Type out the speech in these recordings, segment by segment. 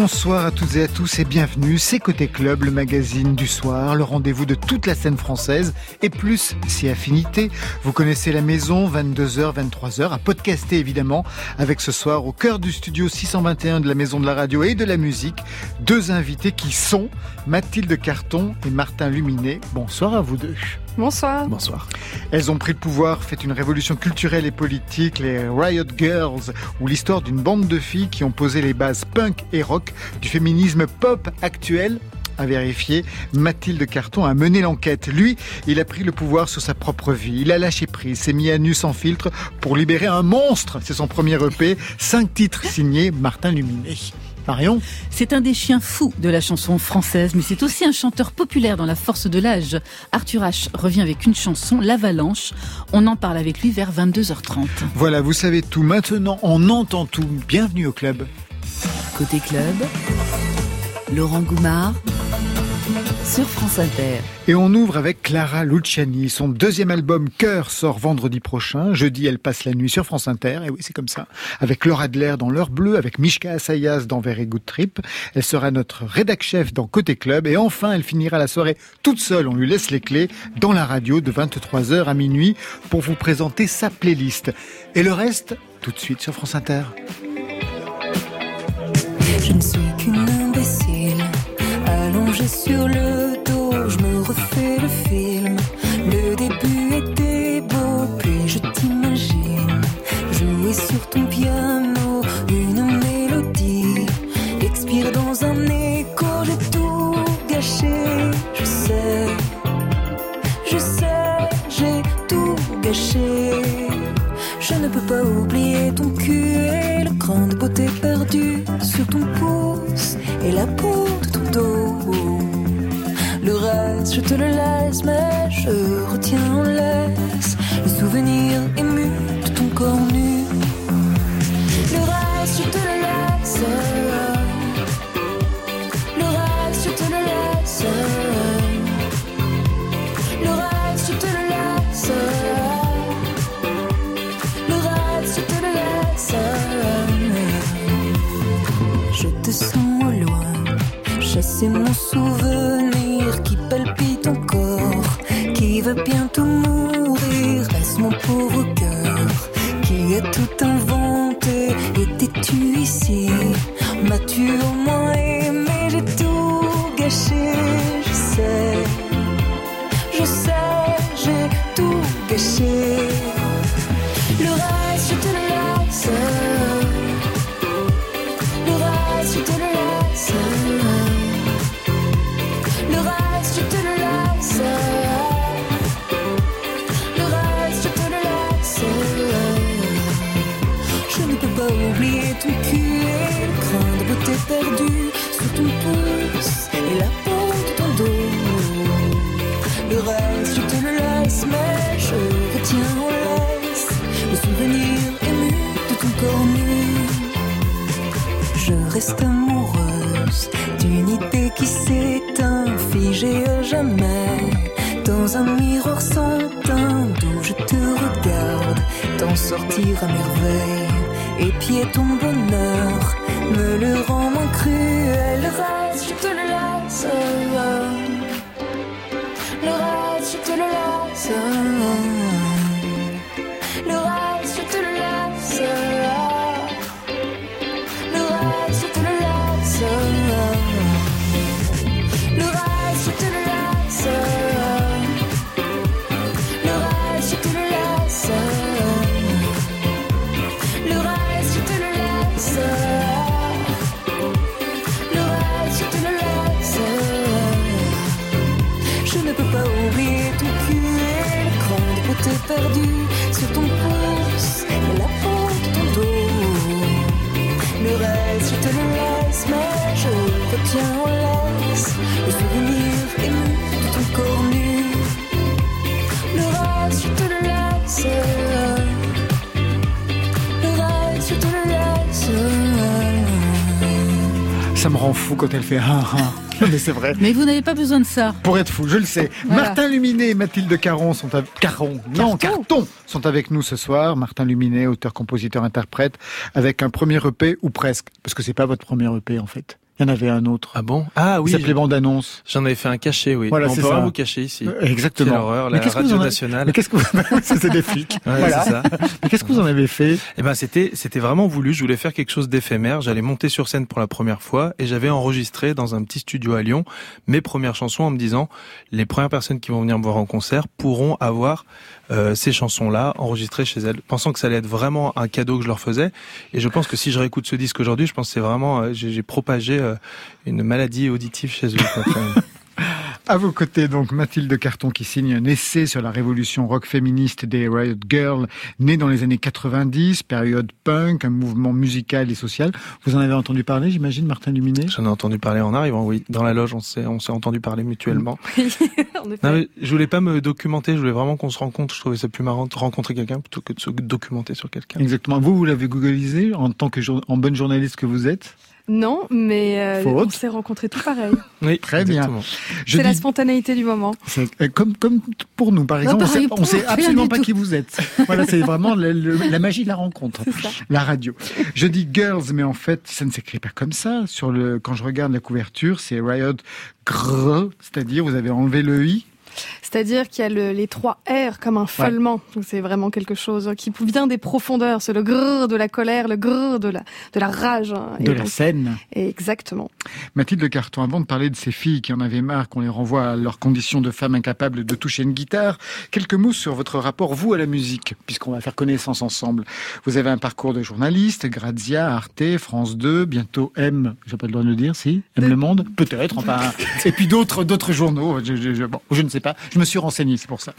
Bonsoir à toutes et à tous et bienvenue. C'est Côté Club, le magazine du soir, le rendez-vous de toute la scène française et plus si affinité. Vous connaissez la maison, 22h, 23h, à podcaster évidemment, avec ce soir au cœur du studio 621 de la maison de la radio et de la musique, deux invités qui sont Mathilde Carton et Martin Luminet. Bonsoir à vous deux. Bonsoir. Bonsoir. Elles ont pris le pouvoir, fait une révolution culturelle et politique, les Riot Girls, ou l'histoire d'une bande de filles qui ont posé les bases punk et rock du féminisme pop actuel à vérifier. Mathilde Carton a mené l'enquête. Lui, il a pris le pouvoir sur sa propre vie. Il a lâché prise, s'est mis à nu sans filtre pour libérer un monstre. C'est son premier EP. Cinq titres signés Martin Luminet. Marion C'est un des chiens fous de la chanson française, mais c'est aussi un chanteur populaire dans la force de l'âge. Arthur H revient avec une chanson, L'Avalanche. On en parle avec lui vers 22h30. Voilà, vous savez tout. Maintenant, on entend tout. Bienvenue au club. Côté club, Laurent Goumard sur France Inter. Et on ouvre avec Clara Luciani. Son deuxième album Cœur sort vendredi prochain. Jeudi, elle passe la nuit sur France Inter. Et oui, c'est comme ça. Avec Laura Adler dans L'heure bleue, avec Mishka Assayas dans Very Good Trip. Elle sera notre rédac chef dans Côté Club. Et enfin, elle finira la soirée toute seule. On lui laisse les clés dans la radio de 23h à minuit pour vous présenter sa playlist. Et le reste, tout de suite sur France Inter. Je ne suis qu'une imbécile, allongée sur le dos, je me refais le film. Le début était beau, puis je t'imagine jouer sur ton piano une mélodie, expire dans un écho, j'ai tout gâché, je sais, je sais, j'ai tout gâché. Je ne peux pas oublier ton cul et le cran de beauté perdu sur ton pouce et la peau de ton Le reste, je te le laisse, mais je retiens en laisse le souvenir ému de ton corps nu. Le reste, je te le laisse. Chasser mon souvenir qui palpite encore, qui va bientôt mourir. Reste mon pauvre cœur qui a tout inventé. Étais-tu ici? M'as-tu au moins aimé? J'ai tout gâché, je sais. Je sais, j'ai tout gâché. Le reste, je te laisse. Sortir à merveille. Et ton bonheur me le rend moins cruel. Perdu sur ton pouce et la peau de ton dos. Le reste, je te le laisse, mais je retiens en laisse le souvenir ému de ton corps nu. Le reste, te le laisse. Le reste, je te le laisse. Ça me rend fou quand elle fait ah ah. Mais c'est vrai. Mais vous n'avez pas besoin de ça. Pour être fou, je le sais. Voilà. Martin Luminet et Mathilde Caron sont avec... Caron, non, Carton. Carton sont avec nous ce soir. Martin Luminet, auteur, compositeur, interprète, avec un premier EP ou presque, parce que c'est pas votre premier EP en fait. Il y en avait un autre. Ah bon? Ah oui, Il s'appelait Bande Annonce. j'en avais fait un cachet, oui. Voilà, on c'est peut ça. rien vous cacher ici. Euh, Exactement. horreur, Mais la radio avez- nationale. Mais qu'est-ce que vous... C'est des flics. Ouais, voilà. c'est ça. Mais qu'est-ce que vous en avez fait? Eh ben c'était c'était vraiment voulu. Je voulais faire quelque chose d'éphémère. J'allais monter sur scène pour la première fois et j'avais enregistré dans un petit studio à Lyon mes premières chansons en me disant les premières personnes qui vont venir me voir en concert pourront avoir euh, ces chansons-là enregistrées chez elles, pensant que ça allait être vraiment un cadeau que je leur faisais. Et je pense que si je réécoute ce disque aujourd'hui, je pense que c'est vraiment euh, j'ai propagé euh, une maladie auditive chez eux. À vos côtés, donc, Mathilde Carton qui signe un essai sur la révolution rock féministe des Riot Girls, née dans les années 90, période punk, un mouvement musical et social. Vous en avez entendu parler, j'imagine, Martin Luminet J'en ai entendu parler en arrivant, oui. Dans la loge, on s'est on s'est entendu parler mutuellement. en effet. Non, mais je voulais pas me documenter, je voulais vraiment qu'on se rencontre. Je trouvais ça plus marrant de rencontrer quelqu'un plutôt que de se documenter sur quelqu'un. Exactement. Vous, vous l'avez googlisé en tant que jour- en bonne journaliste que vous êtes? Non, mais euh, on s'est rencontrés tout pareil. Oui, Très bien. exactement. C'est la spontanéité du moment. euh, comme, comme pour nous, par exemple, on pareil, sait, absolument pas tout. qui vous êtes. Voilà, c'est vraiment le- le- la magie de la rencontre. La radio. Je dis girls, mais en fait, ça ne s'écrit pas comme ça. Sur le, quand je regarde la couverture, c'est Riot Grrr, c'est-à-dire vous avez enlevé le i. C'est-à-dire qu'il y a le- les trois R comme un feulement. Donc c'est vraiment quelque chose qui vient des profondeurs. C'est le grrr de la colère, le grrr de la, de la rage. hein. Et de la donc- scène. Exactement. Mathilde Carton, avant de parler de ces filles qui en avaient marre qu'on les renvoie à leurs conditions de femmes incapables de toucher une guitare, quelques mots sur votre rapport, vous, à la musique, puisqu'on va faire connaissance ensemble. Vous avez un parcours de journaliste, Grazia, Arte, France 2, bientôt M, j'ai pas le droit de le dire, si? M Le Monde? Peut-être, enfin, et puis d'autres d'autres journaux, je, je, je- bon, je ne sais pas, je me suis renseigné, c'est pour ça.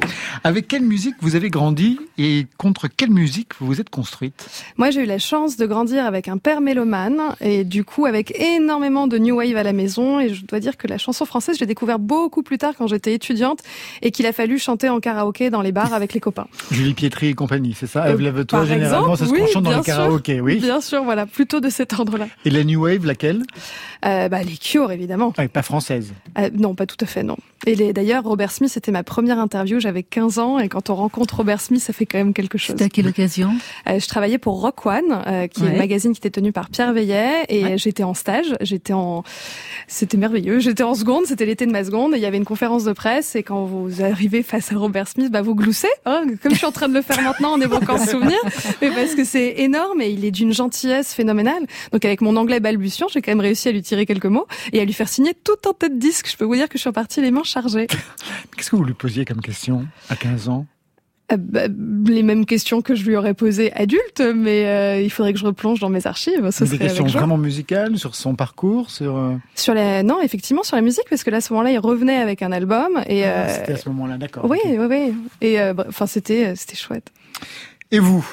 Avec quelle musique vous avez grandi et contre quelle musique vous vous êtes construite? Moi, j'ai eu la chance de grandir avec un père mélomane et du coup avec énormément de new wave à la maison. Et je dois dire que la chanson française, je l'ai découvert beaucoup plus tard quand j'étais étudiante et qu'il a fallu chanter en karaoké dans les bars avec les copains. Julie Pietri et compagnie, c'est ça? Euh, Lève-toi, par généralement, se oui, chante dans le bien sûr. karaoké, oui. Bien sûr, voilà, plutôt de cet ordre-là. Et la New Wave, laquelle? Euh, bah, les Cure, évidemment. ah, Pas française. Euh, non, pas tout à fait, non. Et les- d'ailleurs, Robert Smith, c'était ma première interview, j'avais 15 ans, et quand on rencontre Robert Smith, ça fait quand même quelque chose. C'était à quelle occasion? Euh, je travaillais pour Rock One, euh, qui est le magazine qui était tenu par Pierre Veillet, et Ouais. j'étais en stage, j'étais en, c'était merveilleux, j'étais en seconde, c'était l'été de ma seconde, et il y avait une conférence de presse, et quand vous arrivez face à Robert Smith, bah vous gloussez, hein, comme je suis en train de le faire maintenant en évoquant ce souvenir, mais parce que c'est énorme, et il est d'une gentillesse phénoménale. Donc avec mon anglais balbutiant, j'ai quand même réussi à lui tirer quelques mots, et à lui faire signer tout un tête disque. Je peux vous dire que je suis repartie les mains chargées. Qu'est-ce que vous lui posiez comme question à 15 ans? Euh, bah, les mêmes questions que je lui aurais posées adulte, mais euh, il faudrait que je replonge dans mes archives. Ce Des questions vraiment musicales sur son parcours, sur. euh, Sur la, non, effectivement, sur la musique, parce que là, à ce moment-là, il revenait avec un album et. ah, C'était à ce moment-là, d'accord. oui, oui, oui. Et bref, enfin, c'était, c'était chouette. Et vous?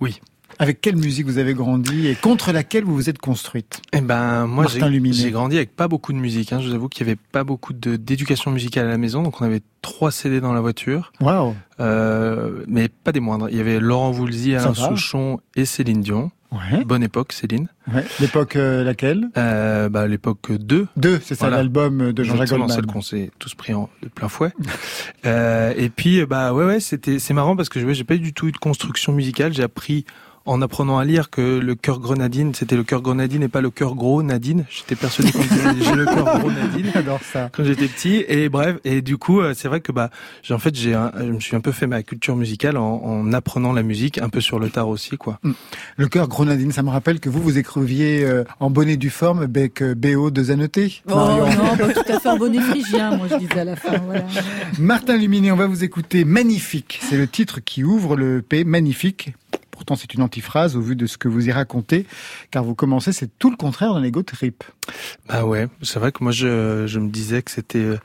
Oui. Avec quelle musique vous avez grandi et contre laquelle vous vous êtes construite? Eh ben, moi, j'ai grandi avec pas beaucoup de musique. Hein. Je vous avoue qu'il y avait pas beaucoup d'éducation musicale à la maison, donc on avait trois CD dans la voiture, Waouh euh, mais pas des moindres. Il y avait Laurent Voulzy, Alain. Souchon et Céline Dion. Ouais. Bonne époque, Céline. ouais. L'époque euh, laquelle? Euh, bah, l'époque 2. Deux, c'est ça Voilà. l'album de Jean-Jacques Goldman. celle qu'on s'est tous pris en, de plein fouet. euh, et puis, bah ouais, ouais, c'était, c'est marrant parce que je- ouais, j'ai pas du tout eu de construction musicale. J'ai appris en apprenant à lire que le cœur grenadine, c'était le cœur grenadine et pas le cœur gros Nadine. J'étais persuadé quand j'ai le cœur gros Nadine J'adore ça. quand j'étais petit. Et bref, et du coup, euh, c'est vrai que bah, j'ai en fait, j'ai, un- je me suis un peu fait ma culture musicale en, en apprenant la musique, un peu sur le tard aussi, quoi. Le cœur grenadine, ça me rappelle que vous, vous écriviez euh, en bonnet du forme avec euh, BO de Zanoté. Oh non, pas tout à fait un bonnet phrygien, moi je disais à la fin. Voilà. Martin Luminé, on va vous écouter Magnifique. C'est le titre qui ouvre le P. Magnifique. Pourtant, c'est une antiphrase au vu de ce que vous y racontez, car vous commencez, c'est tout le contraire d'un ego trip. Bah ouais, c'est vrai que moi je, me disais que c'était euh,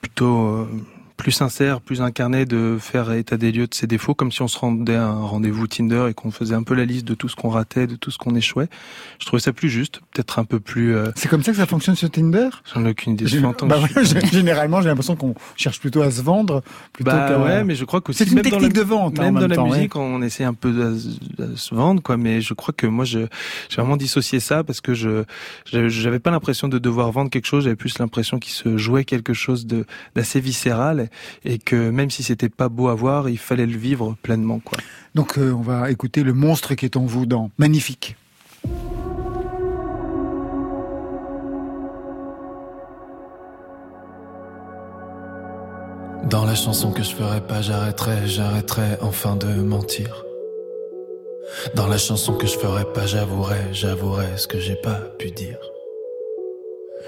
plutôt euh, plus sincère, plus incarné de faire état des lieux de ses défauts, comme si on se rendait à un rendez-vous Tinder et qu'on faisait un peu la liste de tout ce qu'on ratait, de tout ce qu'on échouait. Je trouvais ça plus juste, peut-être un peu plus. Euh... C'est comme ça que ça fonctionne sur Tinder? J'en ai aucune idée. Bah ouais, généralement, j'ai l'impression qu'on cherche plutôt à se vendre plutôt Bah qu'à- ouais, mais je crois que C'est une technique la- de vente, hein, en même dans même la ouais. musique, on essaie un peu de, se vendre, quoi. Mais je crois que moi, je, j'ai vraiment dissocié ça parce que je, je- j'avais pas l'impression de devoir vendre quelque chose. J'avais plus l'impression qu'il se jouait quelque chose de d'assez viscéral et que même si c'était pas beau à voir, il fallait le vivre pleinement, quoi. Donc euh, on va écouter le monstre qui est en vous dans Magnifique. Dans la chanson que je ferai pas, j'arrêterai, j'arrêterai enfin de mentir. Dans la chanson que je ferai pas, j'avouerai, j'avouerai ce que j'ai pas pu dire.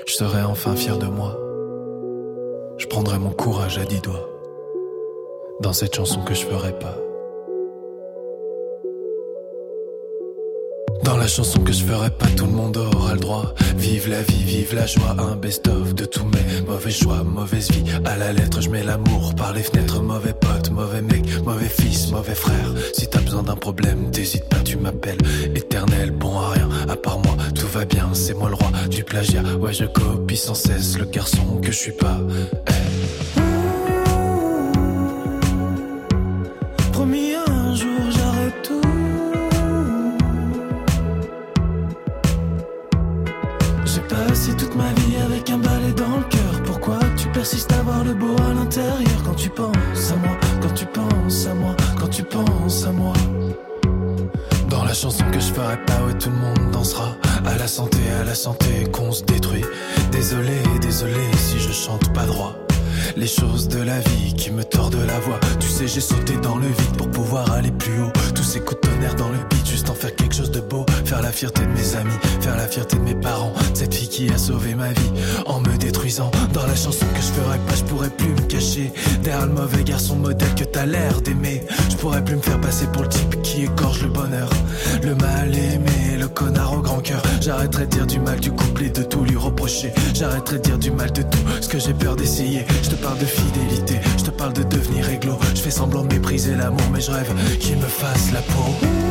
Je serai enfin fier de moi. Je prendrai mon courage à dix doigts. Dans cette chanson que je ferai pas. Dans la chanson que je ferai pas, tout le monde aura le droit. Vive la vie, vive la joie, un best-of de tous mes mauvais choix, mauvaise vie. À la lettre, je mets l'amour par les fenêtres. Mauvais pote, mauvais mec, mauvais fils, mauvais frère. Si t'as besoin d'un problème, t'hésites pas, tu m'appelles. Éternel, bon à rien, à part moi, tout va bien. C'est moi le roi du plagiat. Ouais, je copie sans cesse le garçon que je suis pas. Ferai pas, ouais, tout le monde dansera. À la santé, à la santé, qu'on se détruit. Désolé, désolé si je chante pas droit. Les choses de la vie qui me tordent la voix. Tu sais, j'ai sauté dans le vide pour pouvoir aller plus haut. Tous ces coups de tonnerre dans le beat, juste en faire quelque chose de beau. Faire la fierté de mes amis, faire la fierté de mes parents. Cette fille qui a sauvé ma vie en me détruisant. Dans la chanson que je ferai pas, je pourrais plus me cacher. Derrière le mauvais garçon modèle que t'as l'air d'aimer. Je pourrais plus me faire passer pour le type qui écorche le bonheur. Le mal aimé, connard au grand cœur. J'arrêterai de dire du mal du couple et de tout lui reprocher. J'arrêterai de dire du mal de tout ce que j'ai peur d'essayer. Je te parle de fidélité, je te parle de devenir réglo. Je fais semblant de mépriser l'amour, mais je rêve qu'il me fasse la peau.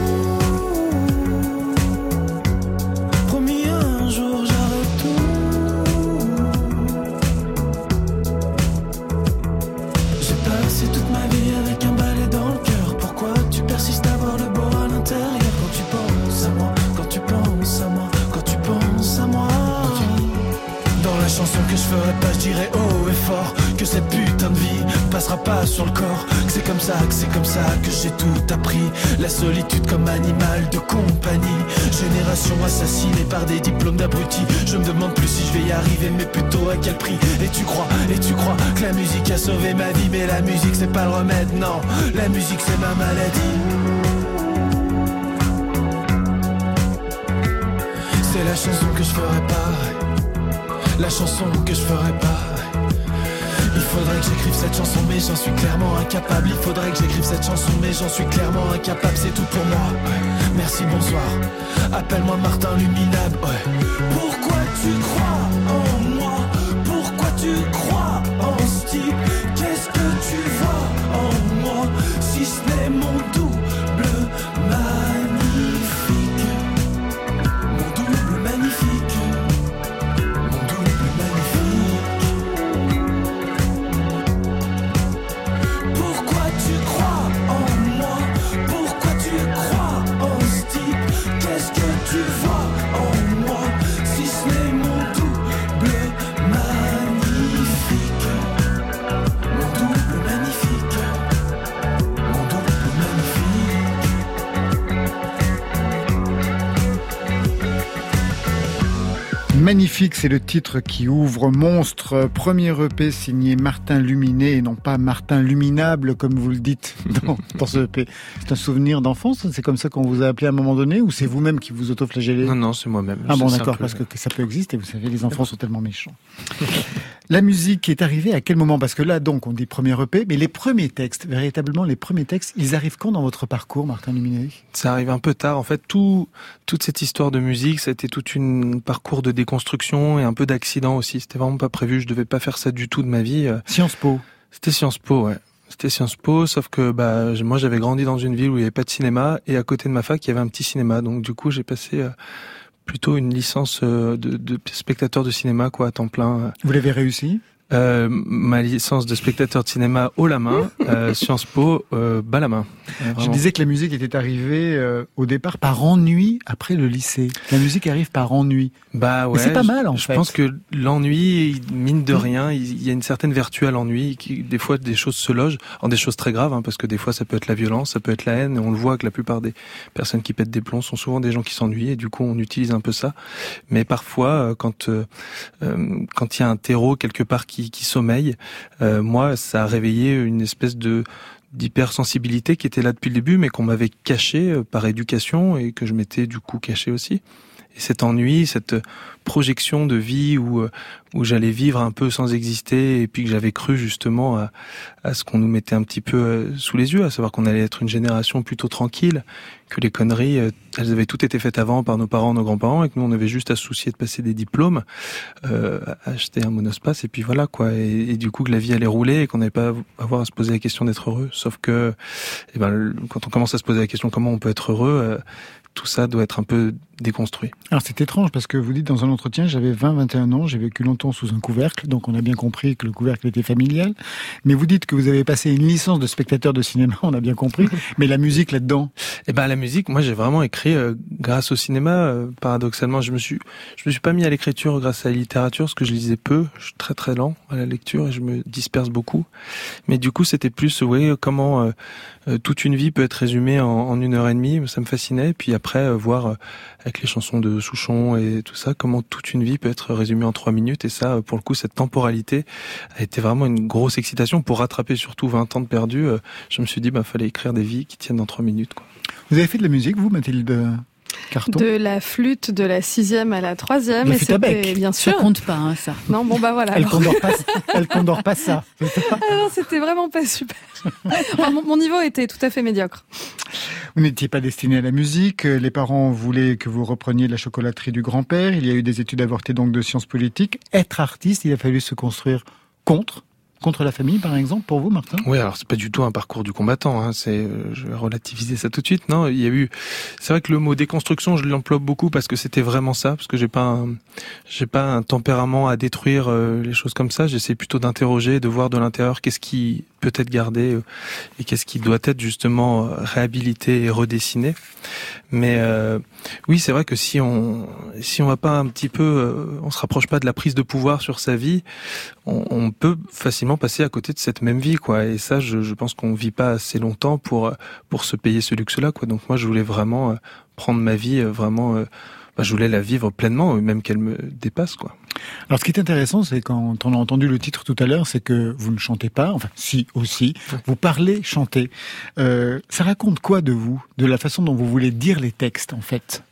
C'est comme ça que j'ai tout appris. La solitude comme animal de compagnie. Génération assassinée par des diplômes d'abrutis. Je me demande plus si je vais y arriver, mais plutôt à quel prix. Et tu crois, et tu crois que la musique a sauvé ma vie, mais la musique c'est pas le remède, non. La musique c'est ma maladie. C'est la chanson que je ferai pas. La chanson que je ferai pas. Il faudrait que j'écrive cette chanson, mais j'en suis clairement incapable. Il faudrait que j'écrive cette chanson, mais j'en suis clairement incapable. C'est tout pour moi. Merci, bonsoir. Appelle-moi Martin Luminable. Pourquoi tu crois Magnifique, c'est le titre qui ouvre Monstre, premier EP signé Martin Luminé et non pas Martin Luminable comme vous le dites dans, dans ce EP. C'est un souvenir d'enfance, c'est comme ça qu'on vous a appelé à un moment donné ou c'est vous-même qui vous autoflagellez? Non, non, c'est moi-même. Ah bon d'accord, parce que ça peut exister, vous savez, les enfants sont tellement méchants. La musique est arrivée à quel moment? Parce que là donc on dit premier EP, mais les premiers textes, véritablement les premiers textes, ils arrivent quand dans votre parcours Martin Luminé? Ça arrive un peu tard. En fait, tout, toute cette histoire de musique, c'était tout un parcours de déconstruction et un peu d'accident aussi. C'était vraiment pas prévu. Je devais pas faire ça du tout de ma vie. Euh, Sciences Po. C'était Sciences Po, ouais. C'était Sciences Po, sauf que bah moi j'avais grandi dans une ville où il n'y avait pas de cinéma et à côté de ma fac il y avait un petit cinéma, donc du coup j'ai passé euh, plutôt une licence euh, de, de spectateur de cinéma quoi à temps plein. Vous l'avez réussi? Euh, ma licence de spectateur de cinéma haut la main, euh, Sciences Po euh, bas la main. Euh, Je disais que la musique était arrivée euh, au départ par ennui après le lycée. La musique arrive par ennui. Bah ouais. c'est pas mal en je fait. pense que l'ennui, mine de rien, il y a une certaine vertu à l'ennui. Qui, des fois, des choses se logent, en des choses très graves, hein, parce que des fois, ça peut être la violence, ça peut être la haine. Et on le voit que la plupart des personnes qui pètent des plombs sont souvent des gens qui s'ennuient, et du coup, on utilise un peu ça. Mais parfois, quand euh, quand il y a un terreau quelque part qui, qui sommeille, euh, moi, ça a réveillé une espèce de d'hypersensibilité qui était là depuis le début, mais qu'on m'avait caché par éducation et que je m'étais du coup caché aussi. Et cet ennui, cette projection de vie où où j'allais vivre un peu sans exister et puis que j'avais cru justement à, à ce qu'on nous mettait un petit peu sous les yeux, à savoir qu'on allait être une génération plutôt tranquille, que les conneries, elles avaient toutes été faites avant par nos parents, nos grands-parents et que nous on avait juste à se soucier de passer des diplômes, euh, acheter un monospace et puis voilà quoi. Et, et, du coup que la vie allait rouler et qu'on n'avait pas à avoir à se poser la question d'être heureux. Sauf que, eh ben, quand on commence à se poser la question comment on peut être heureux, euh, tout ça doit être un peu déconstruit. Alors c'est étrange parce que vous dites dans un entretien, j'avais 20-21 ans, j'ai vécu longtemps sous un couvercle, donc on a bien compris que le couvercle était familial. Mais vous dites que vous avez passé une licence de spectateur de cinéma, on a bien compris. mais la musique là-dedans? Eh ben la musique, moi j'ai vraiment écrit euh, grâce au cinéma. Euh, paradoxalement, je me suis, je me suis pas mis à l'écriture grâce à la littérature, parce que je lisais peu. Je suis très très lent à la lecture et je me disperse beaucoup. Mais du coup, c'était plus, oui, comment euh, toute une vie peut être résumée en, en, une heure et demie. Ça me fascinait. Puis après, voir avec les chansons de Souchon et tout ça, comment toute une vie peut être résumée en trois minutes. Et ça, pour le coup, cette temporalité a été vraiment une grosse excitation pour rattraper surtout 20 ans de perdu. Je me suis dit, bah, fallait écrire des vies qui tiennent dans trois minutes. Quoi. Vous avez fait de la musique, vous, Mathilde Carton? De la flûte de la sixième à la troisième. Et c'était bien sûr. Ça compte pas, hein, ça. Non, bon bah voilà. Elle condore pas, elle condore pas ça? ah non, c'était vraiment pas super. Enfin, mon, mon, niveau était tout à fait médiocre. Vous n'étiez pas destiné à la musique. Les parents voulaient que vous repreniez la chocolaterie du grand-père. Il y a eu des études avortées donc de sciences politiques. Être artiste, il a fallu se construire contre contre la famille, par exemple, pour vous, Martin? Oui, alors c'est pas du tout un parcours du combattant. Hein. C'est, je vais relativiser ça tout de suite. Non, il y a eu. C'est vrai que le mot déconstruction, je l'emploie beaucoup parce que c'était vraiment ça, parce que j'ai pas, un, j'ai pas un tempérament à détruire euh, les choses comme ça. J'essaie plutôt d'interroger, de voir de l'intérieur qu'est-ce qui peut être gardé euh, et qu'est-ce qui doit être justement réhabilité et redessiné. Mais euh, oui, c'est vrai que si on si on va pas un petit peu, euh, on se rapproche pas de la prise de pouvoir sur sa vie, on peut facilement passer à côté de cette même vie, quoi. Et ça, je, je pense qu'on vit pas assez longtemps pour pour se payer ce luxe-là, quoi. Donc moi, je voulais vraiment euh, prendre ma vie vraiment. Bah, je voulais la vivre pleinement, même qu'elle me dépasse, quoi. Alors, ce qui est intéressant, c'est quand on a entendu le titre tout à l'heure, c'est que vous ne chantez pas, enfin, si aussi, vous parlez, chantez. Euh, ça raconte quoi de vous, de la façon dont vous voulez dire les textes, en fait?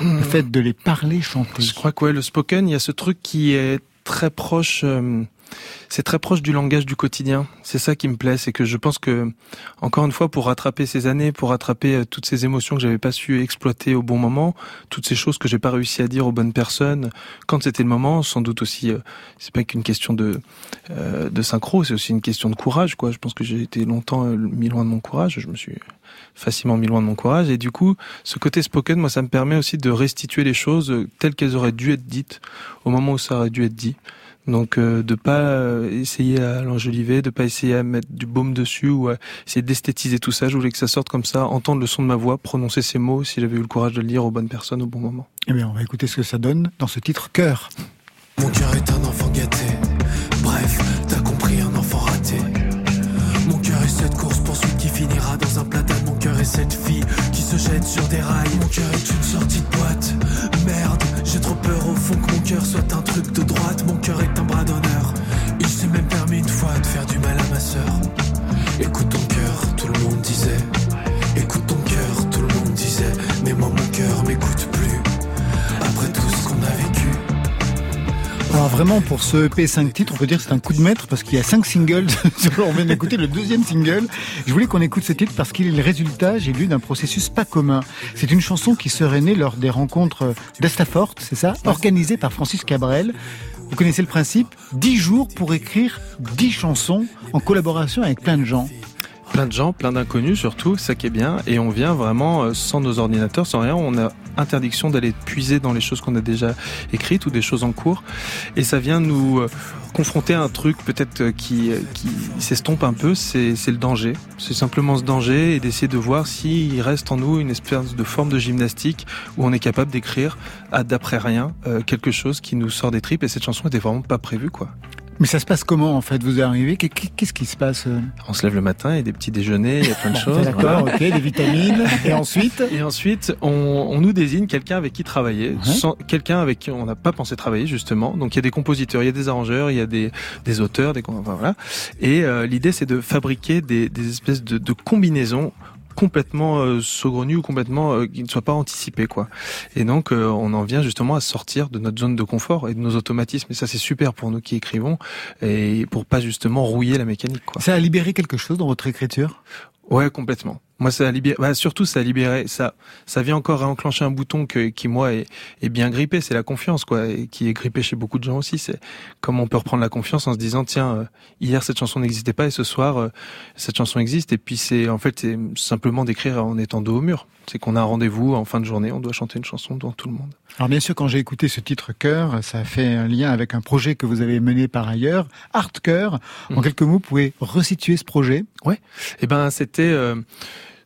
Le fait de les parler, chanter. Je crois que ouais, le spoken, il y a ce truc qui est très proche. Euh, c'est très proche du langage du quotidien. C'est ça qui me plaît, c'est que je pense que, encore une fois, pour rattraper ces années, pour rattraper toutes ces émotions que j'avais pas su exploiter au bon moment, toutes ces choses que j'ai pas réussi à dire aux bonnes personnes, quand c'était le moment, sans doute aussi, euh, c'est pas qu'une question de euh, de synchro, c'est aussi une question de courage, quoi. Je pense que j'ai été longtemps euh, mis loin de mon courage. Je me suis facilement mis loin de mon courage et du coup, ce côté spoken, moi, ça me permet aussi de restituer les choses telles qu'elles auraient dû être dites au moment où ça aurait dû être dit. Donc euh, de pas euh, essayer à l'enjoliver, de pas essayer à mettre du baume dessus ou à essayer d'esthétiser tout ça. Je voulais que ça sorte comme ça, entendre le son de ma voix, prononcer ces mots si j'avais eu le courage de le dire aux bonnes personnes au bon moment. Eh bien, on va écouter ce que ça donne dans ce titre Cœur. Mon cœur est un enfant gâté. Bref, t'as compris, un enfant raté. Mon cœur est cette course poursuite qui finira dans un platane. Mon cœur est cette fille qui se jette sur des rails. Mon cœur est une sortie de boîte. Merde, j'ai trop peur au fond que mon cœur soit un truc de droite. Mon cœur est un bras d'honneur. Il s'est même permis une fois de faire du mal à ma sœur. Écoute ton cœur, tout le monde disait. Écoute ton cœur, tout le monde disait. Alors vraiment, pour ce EP 5 titres, on peut dire que c'est un coup de maître parce qu'il y a 5 singles. on vient d'écouter le deuxième single. Je voulais qu'on écoute ce titre parce qu'il est le résultat, j'ai lu, d'un processus pas commun. C'est une chanson qui serait née lors des rencontres d'Estafort, c'est ça? Organisées par Francis Cabrel. Vous connaissez le principe? 10 jours pour écrire 10 chansons en collaboration avec plein de gens. Plein de gens, plein d'inconnus surtout, ça qui est bien. Et on vient vraiment euh, sans nos ordinateurs, sans rien. On a interdiction d'aller puiser dans les choses qu'on a déjà écrites ou des choses en cours. Et ça vient nous euh, confronter à un truc peut-être euh, qui, qui s'estompe un peu, c'est le danger. C'est simplement ce danger et d'essayer de voir s'il reste en nous une espèce de forme de gymnastique où on est capable d'écrire d'après rien quelque chose qui nous sort des tripes. Et cette chanson était vraiment pas prévue, quoi. Mais ça se passe comment en fait? Vous arrivez Qu'est-ce qui se passe euh? On se lève le matin, il y a des petits déjeuners, il y a plein de choses. D'accord, ok, des vitamines. Et ensuite? Et ensuite, on, on nous désigne quelqu'un avec qui travailler, quelqu'un avec qui on n'a pas pensé travailler justement. Donc il y a des compositeurs, il y a des arrangeurs, il y a des, des auteurs, des enfin, voilà. Et euh, l'idée c'est de fabriquer des, des espèces de, de combinaisons complètement euh, saugrenu ou complètement euh, qui ne soit pas anticipé quoi. Et donc euh, on en vient justement à sortir de notre zone de confort et de nos automatismes et ça c'est super pour nous qui écrivons et pour pas justement rouiller la mécanique quoi. Ça a libéré quelque chose dans votre écriture? Ouais, complètement. Moi, ça a libéré, bah, surtout, ça a libéré, ça, ça vient encore réenclencher un bouton que, qui, moi, est, est bien grippé. C'est la confiance, quoi, et qui est grippé chez beaucoup de gens aussi. C'est comment on peut reprendre la confiance en se disant, tiens, euh, hier, cette chanson n'existait pas et ce soir, euh, cette chanson existe. Et puis, c'est, en fait, c'est simplement d'écrire en étant dos au mur. C'est qu'on a un rendez-vous en fin de journée, on doit chanter une chanson devant tout le monde. Alors, bien sûr, quand j'ai écouté ce titre Cœur, ça a fait un lien avec un projet que vous avez mené par ailleurs, Art Cœur. En mmh. quelques mots, vous pouvez resituer ce projet? Ouais. Eh ben, c'était, euh,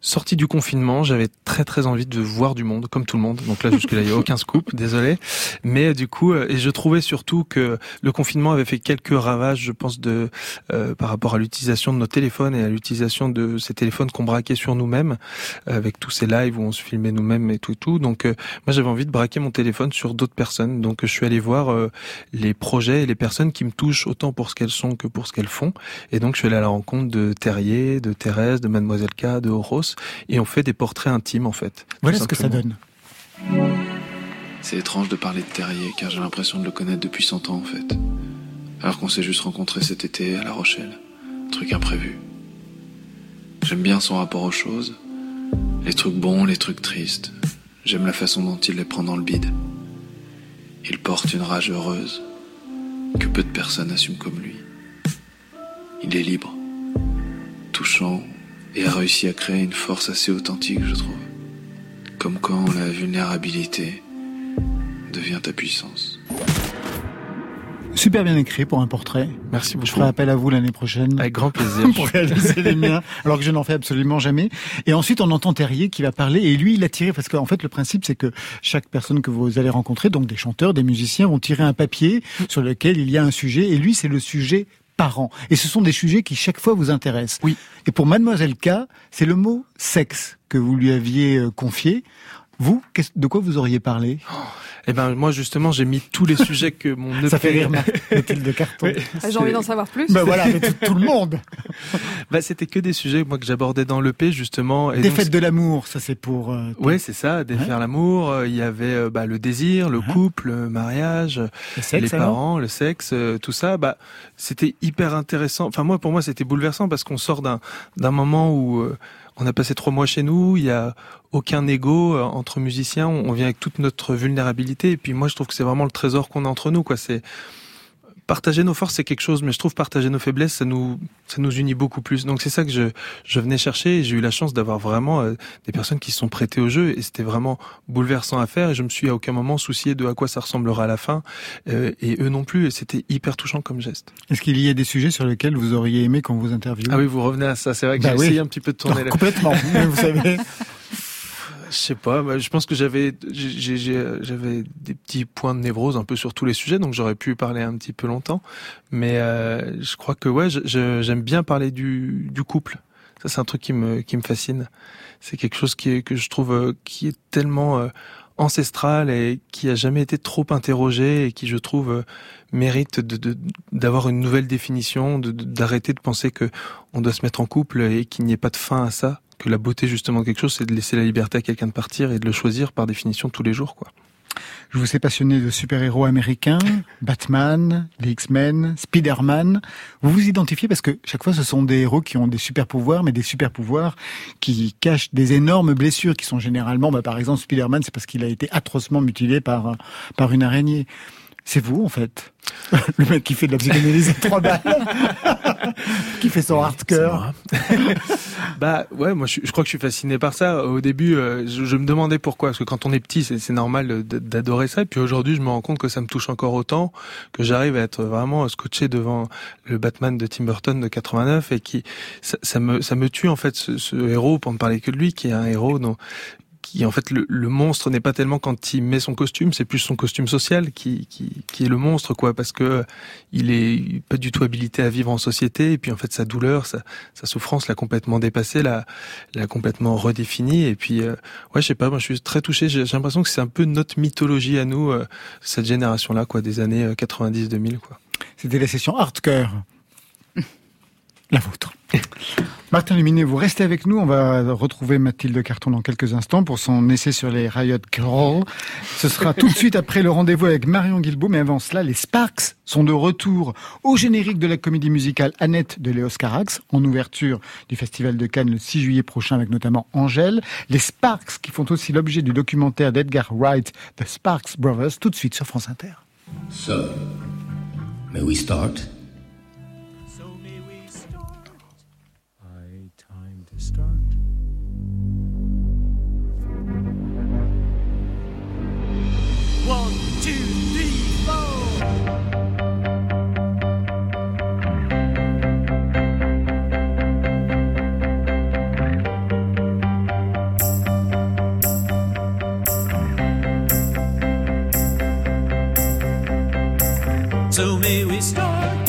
Sorti du confinement, j'avais très très envie de voir du monde, comme tout le monde. Donc là, jusque-là, il n'y a aucun scoop, désolé. Mais du coup, euh, et je trouvais surtout que le confinement avait fait quelques ravages, je pense, de euh, par rapport à l'utilisation de nos téléphones et à l'utilisation de ces téléphones qu'on braquait sur nous-mêmes, avec tous ces lives où on se filmait nous-mêmes et tout et tout. Donc moi, j'avais envie de braquer mon téléphone sur d'autres personnes. Donc je suis allé voir les projets et les personnes qui me touchent autant pour ce qu'elles sont que pour ce qu'elles font. Et donc je suis allé à la rencontre de Terrier, de Thérèse, de Mademoiselle K, de Horos et on fait des portraits intimes en fait. Voilà ce que ça donne. C'est étrange de parler de Terrier car j'ai l'impression de le connaître depuis 100 ans en fait. Alors qu'on s'est juste rencontrés cet été à La Rochelle. Truc imprévu. J'aime bien son rapport aux choses. Les trucs bons, les trucs tristes. J'aime la façon dont il les prend dans le bide. Il porte une rage heureuse que peu de personnes assument comme lui. Il est libre, touchant, et a réussi à créer une force assez authentique, je trouve. Comme quand la vulnérabilité devient ta puissance. Super bien écrit pour un portrait. Merci beaucoup. Je ferai appel à vous l'année prochaine. Avec grand plaisir. pour réaliser les miens, alors que je n'en fais absolument jamais. Et ensuite, on entend Terrier qui va parler, et lui, il a tiré, parce qu'en fait, le principe, c'est que chaque personne que vous allez rencontrer, donc des chanteurs, des musiciens, vont tirer un papier sur lequel il y a un sujet, et lui, c'est le sujet et ce sont des sujets qui chaque fois vous intéressent. Oui. Et pour Mademoiselle K, c'est le mot sexe que vous lui aviez euh, confié. Vous, de quoi vous auriez parlé? Oh, eh ben moi justement j'ai mis tous les sujets que mon EP... Ça fait rire Mathilde de carton. Ah, j'ai envie d'en savoir plus. Ben voilà, tout, le monde. bah c'était que des sujets moi que j'abordais dans l'EP justement. Et des fêtes de l'amour, ça c'est pour. Euh, ouais c'est ça, défaire l'amour. Euh, il y avait euh, bah, le désir, le uh-huh. couple, le mariage, les parents, le sexe, tout ça. Bah c'était hyper intéressant. Enfin moi pour moi c'était bouleversant parce qu'on sort d'un d'un moment où on a passé trois mois chez nous, il y a aucun ego euh, entre musiciens, on vient avec toute notre vulnérabilité. Et puis moi je trouve que c'est vraiment le trésor qu'on a entre nous quoi, c'est partager nos forces, c'est quelque chose, mais je trouve partager nos faiblesses, ça nous, ça nous unit beaucoup plus. Donc c'est ça que je, je venais chercher et j'ai eu la chance d'avoir vraiment euh, des personnes qui se sont prêtées au jeu et c'était vraiment bouleversant à faire et je me suis à aucun moment soucié de à quoi ça ressemblera à la fin euh, et eux non plus et c'était hyper touchant comme geste. Est-ce qu'il y a des sujets sur lesquels vous auriez aimé qu'on vous interviewe? Ah oui, vous revenez à ça, c'est vrai que bah j'ai essayé un petit peu de tourner là. Complètement, vous savez. Je sais pas, je pense que j'avais j'avais des petits points de névrose un peu sur tous les sujets, donc j'aurais pu parler un petit peu longtemps. Mais euh, je crois que ouais, j'aime bien parler du, du couple. Ça, c'est un truc qui me qui me fascine. C'est quelque chose qui que je trouve euh, qui est tellement euh, ancestral et qui a jamais été trop interrogé et qui, je trouve, mérite de d'avoir une nouvelle définition, d'arrêter de, de penser que on doit se mettre en couple et qu'il n'y ait pas de fin à ça que la beauté justement de quelque chose, c'est de laisser la liberté à quelqu'un de partir et de le choisir par définition tous les jours, quoi. Je vous ai passionné de super-héros américains, Batman, les X-Men, Spider-Man. Vous vous identifiez parce que chaque fois ce sont des héros qui ont des super-pouvoirs, mais des super-pouvoirs qui cachent des énormes blessures qui sont généralement, bah, par exemple Spider-Man, c'est parce qu'il a été atrocement mutilé par, par une araignée. C'est vous, en fait. Le mec qui fait de la psychanalyse à trois balles. qui fait son hardcore. bah ouais, moi je, je, crois que je suis fasciné par ça. Au début, euh, je, je, me demandais pourquoi. Parce que quand on est petit, c'est normal d'adorer ça. Et puis aujourd'hui, je me rends compte que ça me touche encore autant, que j'arrive à être vraiment scotché devant le Batman de Tim Burton de 89 et qui ça, ça me ça me tue en fait ce, ce, héros pour ne parler que de lui, qui est un héros dont qui en fait le, le monstre n'est pas tellement quand il met son costume, c'est plus son costume social qui, qui, qui est le monstre quoi, parce que il est pas du tout habilité à vivre en société et puis en fait sa douleur, sa, sa souffrance l'a complètement dépassé, l'a, l'a complètement redéfini et puis euh, ouais je sais pas, moi je suis très touché, j'ai, l'impression que c'est un peu notre mythologie à nous euh, cette génération là quoi, des années 90-2000 euh, quoi. C'était la session hardcore la vôtre. Martin Luminet, vous restez avec nous. On va retrouver Mathilde Carton dans quelques instants pour son essai sur les Riot Girls. Ce sera tout de suite après le rendez-vous avec Marion Guilbault. Mais avant cela, les Sparks sont de retour au générique de la comédie musicale Annette de Léos Carax, en ouverture du Festival de Cannes le 6 juillet prochain avec notamment Angèle. Les Sparks qui font aussi l'objet du documentaire d'Edgar Wright, The Sparks Brothers, tout de suite sur France Inter. So, may we start? One, two, three, four. So may we start.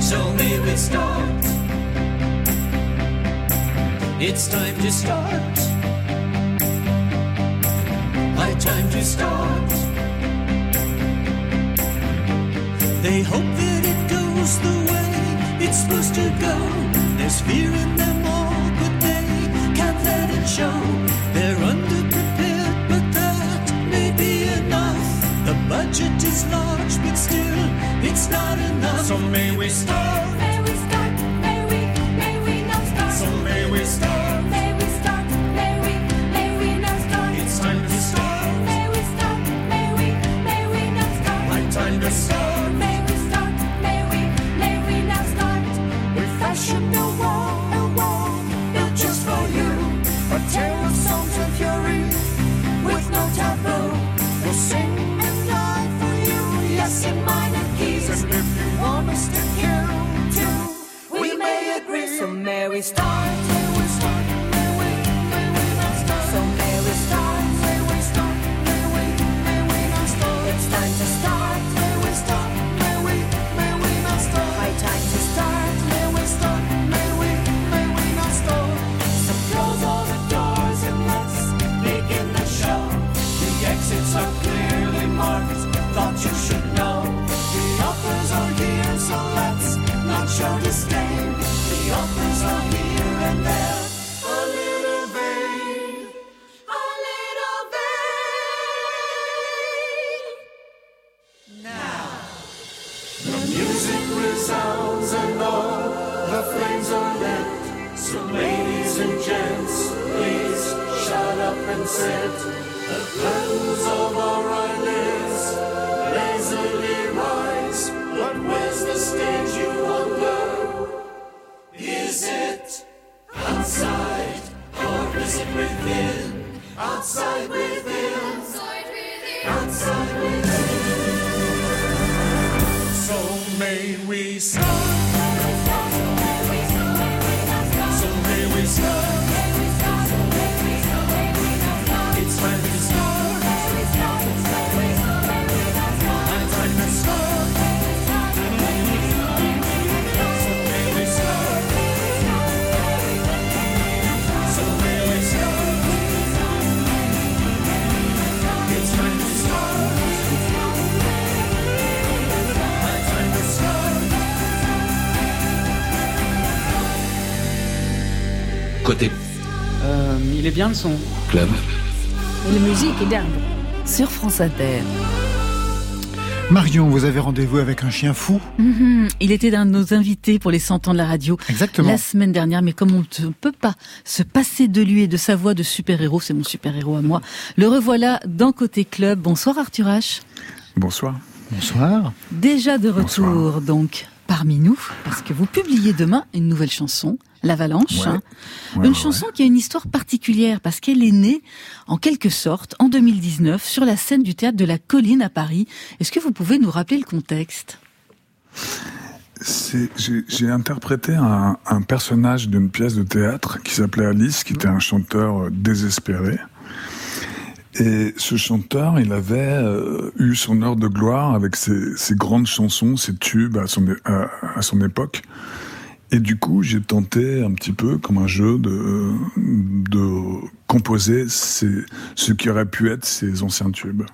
So may we start. It's time to start. Time to start. They hope that it goes the way it's supposed to go. There's fear in them all, but they can't let it show. They're underprepared, but that may be enough. The budget is large, but still, it's not enough. So may we start. May we start, il est bien le son. club. Et la musique est dingue. Sur France Inter. Marion, vous avez rendez-vous avec un chien fou Mhm. Il était d'un de nos invités pour les 100 ans de la radio Exactement. la semaine dernière, mais comme on ne peut pas se passer de lui et de sa voix de super-héros, c'est mon super-héros à moi, le revoilà dans Côté Club. Bonsoir Arthur H. Bonsoir. Bonsoir. Déjà de retour Bonsoir. donc parmi nous, parce que vous publiez demain une nouvelle chanson, L'Avalanche. Ouais. hein. Ouais, une ouais, chanson qui a une histoire particulière, parce qu'elle est née, en quelque sorte, en 2019, sur la scène du théâtre de la Colline à Paris. Est-ce que vous pouvez nous rappeler le contexte? J'ai interprété un, un personnage d'une pièce de théâtre qui s'appelait Alice, qui était un chanteur euh, désespéré. Et ce chanteur, il avait euh, eu son heure de gloire avec ses, ses grandes chansons, ses tubes à son, é- à, à son époque. Et du coup, j'ai tenté un petit peu, comme un jeu, de, de composer ces- ce qui aurait pu être ses anciens tubes.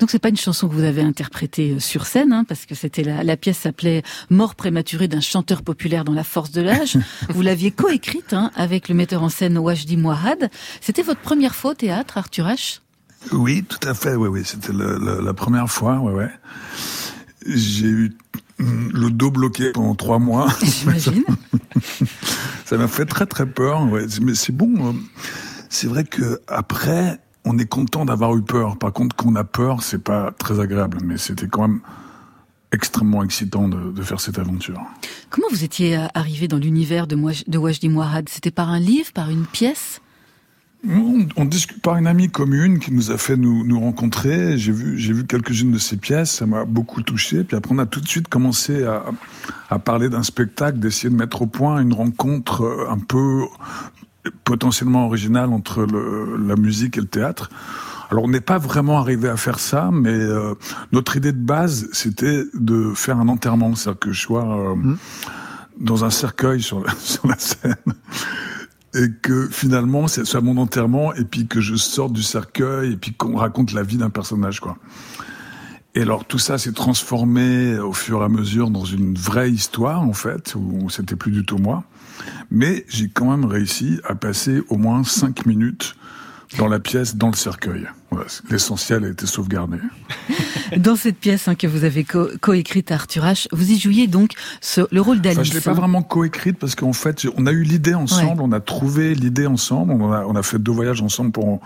Donc c'est pas une chanson que vous avez interprétée euh, sur scène, hein, parce que c'était la, la pièce s'appelait Mort prématurée d'un chanteur populaire dans la force de l'âge. vous l'aviez coécrite hein, avec le metteur en scène Wajdi Mouahad. C'était votre première fois au théâtre, Arthur H? Oui, tout à fait, oui, oui. C'était la première fois, ouais, ouais. J'ai eu le dos bloqué pendant trois mois. J'imagine. Ça m'a fait très très peur, ouais. Mais c'est bon. euh, C'est vrai que après, on est content d'avoir eu peur. Par contre, quand on a peur, c'est pas très agréable. Mais c'était quand même extrêmement excitant de, de faire cette aventure. Comment vous étiez euh, arrivé dans l'univers de, de Wajdi Mouahad? C'était par un livre, par une pièce? On, on discute par une amie commune qui nous a fait nous, nous rencontrer. J'ai vu, j'ai vu quelques-unes de ses pièces, ça m'a beaucoup touché. Puis après, on a tout de suite commencé à, à parler d'un spectacle, d'essayer de mettre au point une rencontre euh, un peu potentiellement originale entre le, la musique et le théâtre. Alors on n'est pas vraiment arrivé à faire ça, mais euh, notre idée de base, c'était de faire un enterrement, c'est-à-dire que je sois euh, dans un cercueil sur la, sur la scène et que finalement c'est soit mon enterrement et puis que je sorte du cercueil et puis qu'on raconte la vie d'un personnage quoi. Et alors tout ça s'est transformé au fur et à mesure dans une vraie histoire en fait où c'était plus du tout moi. Mais j'ai quand même réussi à passer au moins cinq minutes dans la pièce, dans le cercueil. L'essentiel a été sauvegardé. Dans cette pièce hein, que vous avez co- coécrite, Arthur H., vous y jouiez donc ce- le rôle d'Alice. Enfin, je l'ai pas hein. vraiment coécrite parce qu'en fait, on a eu l'idée ensemble, on a trouvé l'idée ensemble, on a, on a fait deux voyages ensemble pour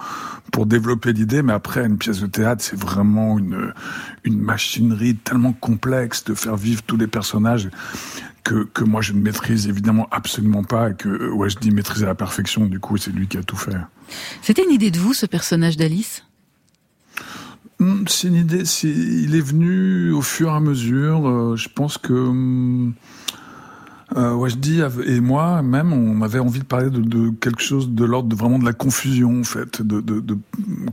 pour développer l'idée. Mais après, une pièce de théâtre, c'est vraiment une une machinerie tellement complexe de faire vivre tous les personnages que que moi je ne maîtrise évidemment absolument pas et que ouais, je dis maîtriser à la perfection. Du coup, c'est lui qui a tout fait. C'était une idée de vous, ce personnage d'Alice? C'est une idée. il est venu au fur et à mesure. euh, je pense que hum, euh, Wajdi et moi même, on avait envie de parler de, quelque chose de l'ordre de vraiment de la confusion en fait, de, de, de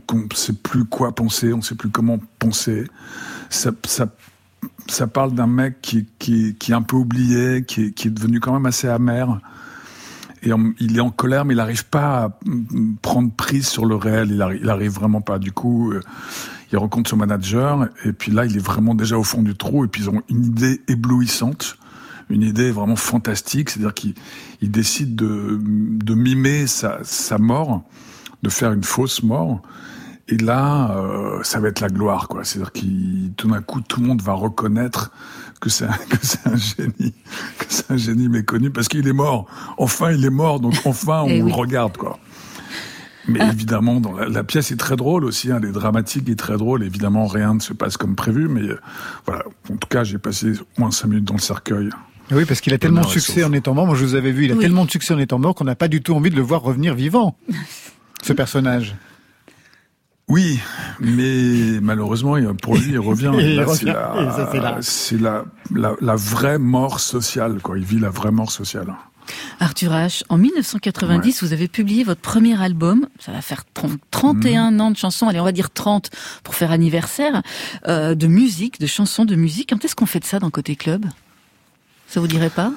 qu'on ne sait plus quoi penser, on ne sait plus comment penser. Ça, ça, ça parle d'un mec qui, qui, qui est un peu oublié, qui qui est devenu quand même assez amer. Et il est en colère, mais il n'arrive pas à mm, prendre prise sur le réel. Il arrive, il arrive vraiment pas. Du coup, euh, il rencontre son manager, et puis là, il est vraiment déjà au fond du trou. Et puis ils ont une idée éblouissante, une idée vraiment fantastique. C'est-à-dire qu'il il décide de, de mimer sa, sa mort, de faire une fausse mort. Et là, euh, ça va être la gloire, quoi. C'est-à-dire qu'il, tout d'un coup, tout le monde va reconnaître que c'est un, que c'est un génie, que c'est un génie méconnu parce qu'il est mort. Enfin, il est mort, donc enfin, on Eh oui. le regarde, quoi. Mais évidemment, dans la, la pièce est très drôle aussi, hein, elle est dramatique et très drôle. Évidemment, rien ne se passe comme prévu, mais euh, voilà. En tout cas, j'ai passé au moins cinq minutes dans le cercueil. Oui, parce qu'il a tellement de succès en étant mort. Moi, je vous avais vu, il a Oui. tellement de succès en étant mort qu'on n'a pas du tout envie de le voir revenir vivant, ce personnage. Oui, mais malheureusement, pour lui, il revient. C'est la, la vraie mort sociale, quoi. Il vit la vraie mort sociale. Arthur H., en 1990, vous avez publié votre premier album. Ça va faire 30 31 Mhm. ans de chansons. Allez, on va dire 30 pour faire anniversaire. euh, de musique, de chansons de musique. Quand est-ce qu'on fait de ça dans Côté Club? Ça vous dirait pas?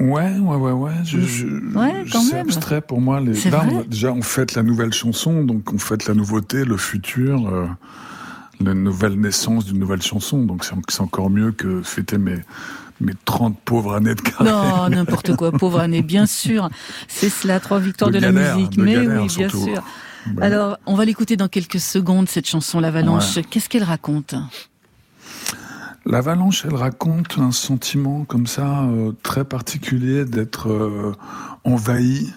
Ouais, ouais, ouais, ouais. Je, je, Ouais, quand c'est abstrait pour moi. Les... C'est Là, vrai on- déjà, on fête la nouvelle chanson, donc on fête la nouveauté, le futur, euh, la nouvelle naissance d'une nouvelle chanson. Donc c'est encore mieux que fêter mes, mes 30 pauvres années de carrière. Non, n'importe quoi. Pauvre année, bien sûr. C'est cela, trois victoires de, De la musique. de Mais galère, oui, bien surtout. sûr. Ouais. Alors, on va l'écouter dans quelques secondes, cette chanson, L'Avalanche. Ouais. Qu'est-ce qu'elle raconte? L'avalanche, elle raconte un sentiment comme ça euh, très particulier d'être euh, envahi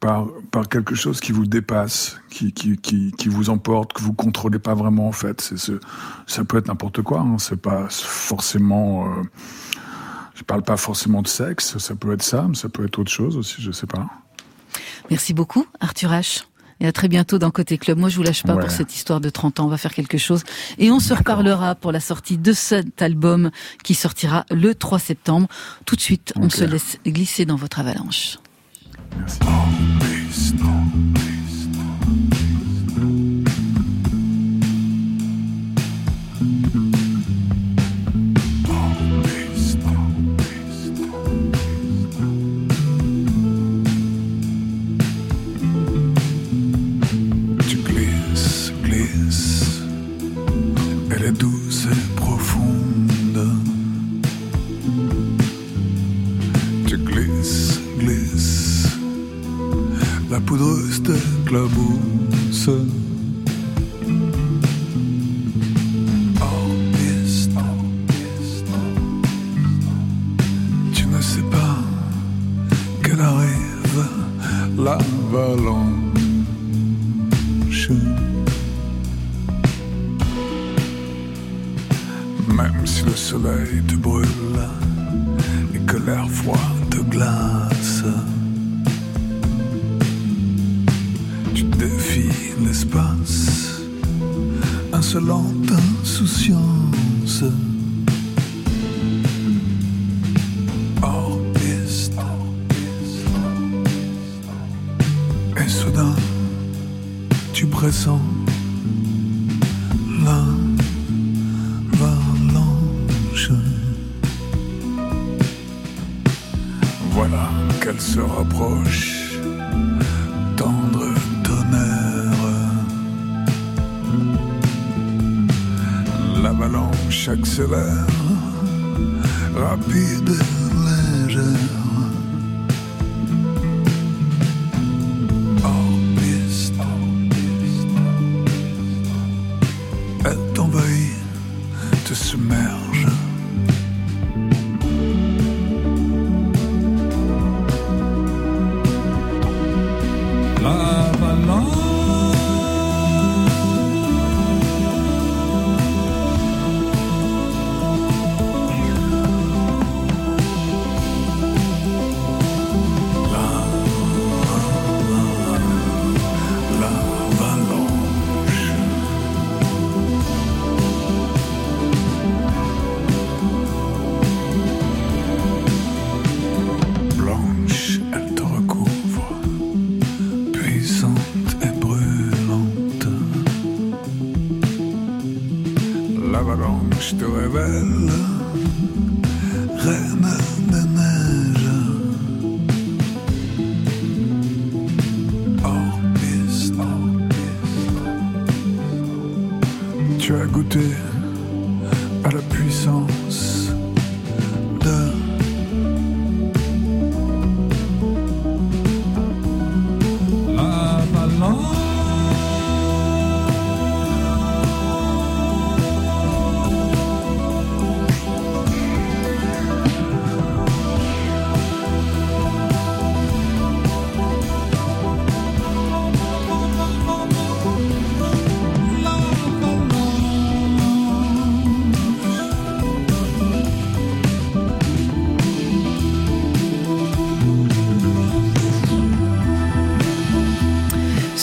par, par quelque chose qui vous dépasse, qui, qui, qui, qui vous emporte, que vous contrôlez pas vraiment en fait. C'est ce, ça peut être n'importe quoi. Hein. C'est pas forcément. Euh, je parle pas forcément de sexe. Ça peut être ça, mais ça peut être autre chose aussi. Je sais pas. Merci beaucoup, Arthur H. Et à très bientôt dans Côté Club. Moi, je vous lâche pas Ouais. pour cette histoire de 30 ans. On va faire quelque chose. Et on se reparlera pour la sortie de cet album qui sortira le 3 septembre. Tout de suite, on se laisse glisser dans votre avalanche. Tu L'avalanche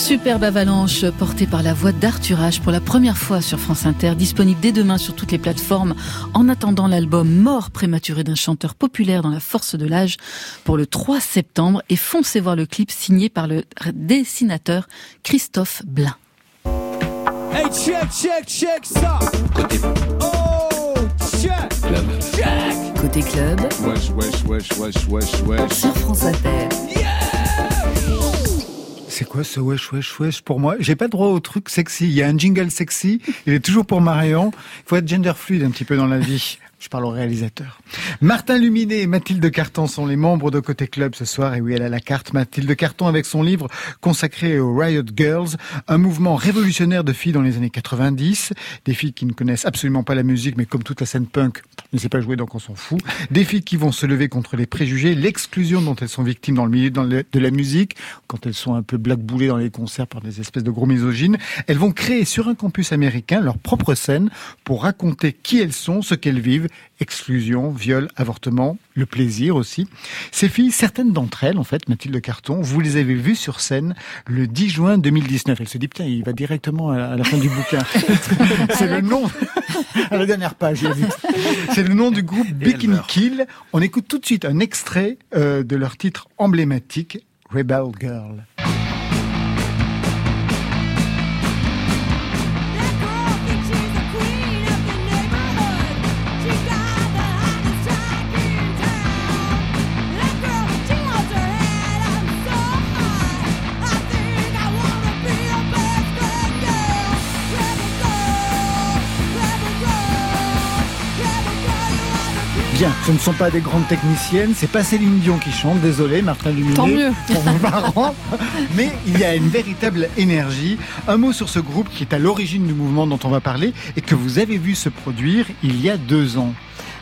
Superbe avalanche portée par la voix d'Arthur H pour la première fois sur France Inter, disponible dès demain sur toutes les plateformes. En attendant l'album Mort prématuré d'un chanteur populaire dans la force de l'âge pour le 3 septembre et foncez voir le clip signé par le dessinateur Christophe Blin. Hey, check, check, check ça. Côté Oh, check. club. Check. Côté club Wesh, wesh, wesh, wesh, wesh, wesh. sur France Inter. C'est quoi ce wesh wesh wesh pour moi? J'ai pas droit au truc sexy. Il y a un jingle sexy. Il est toujours pour Marion. Il faut être gender fluide un petit peu dans la vie. Je parle au réalisateur. Martin Luminet et Mathilde Carton sont les membres de Côté Club ce soir. Et oui, elle a la carte. Mathilde Carton avec son livre consacré aux Riot Girls, un mouvement révolutionnaire de filles dans les années 90. Des filles qui ne connaissent absolument pas la musique, mais comme toute la scène punk, ne sait pas jouer, donc on s'en fout. Des filles qui vont se lever contre les préjugés, l'exclusion dont elles sont victimes dans le milieu de la musique, quand elles sont un peu blackboulées dans les concerts par des espèces de gros misogynes. Elles vont créer sur un campus américain leur propre scène pour raconter qui elles sont, ce qu'elles vivent, exclusion, viol, avortement, le plaisir aussi. Ces filles, certaines d'entre elles, en fait, Mathilde Carton, vous les avez vues sur scène le 10 juin 2019. Elle se dit, putain, il va directement à la, fin du bouquin. C'est le nom, à la dernière page. C'est le nom du groupe Bikini Kill. On écoute tout de suite un extrait euh, de leur titre emblématique, Rebel Girl. Bien, ce ne sont pas des grandes techniciennes, c'est pas Céline Dion qui chante, désolé, Martin Luminet. Tant mieux. Pour vos parents. Mais il y a une véritable énergie. Un mot sur ce groupe qui est à l'origine du mouvement dont on va parler et que vous avez vu se produire il y a deux ans.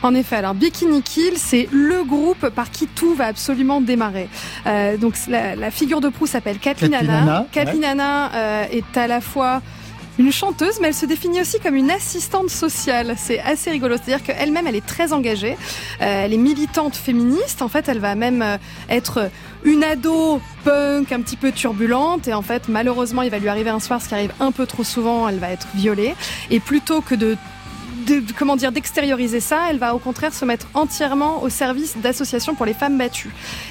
En effet, alors Bikini Kill, c'est le groupe par qui tout va absolument démarrer. Euh, donc la, la figure de proue s'appelle. Hanna, Kathleen Hanna euh, est à la fois une chanteuse, mais elle se définit aussi comme une assistante sociale. C'est assez rigolo. C'est-à-dire qu'elle-même, elle est très engagée. Euh, elle est militante féministe. En fait, elle va même euh, être une ado punk un petit peu turbulente. Et en fait, malheureusement, il va lui arriver un soir, ce qui arrive un peu trop souvent, elle va être violée. Et plutôt que de de, comment dire d'extérioriser ça, elle va au contraire se mettre entièrement au service d'associations pour les femmes battues.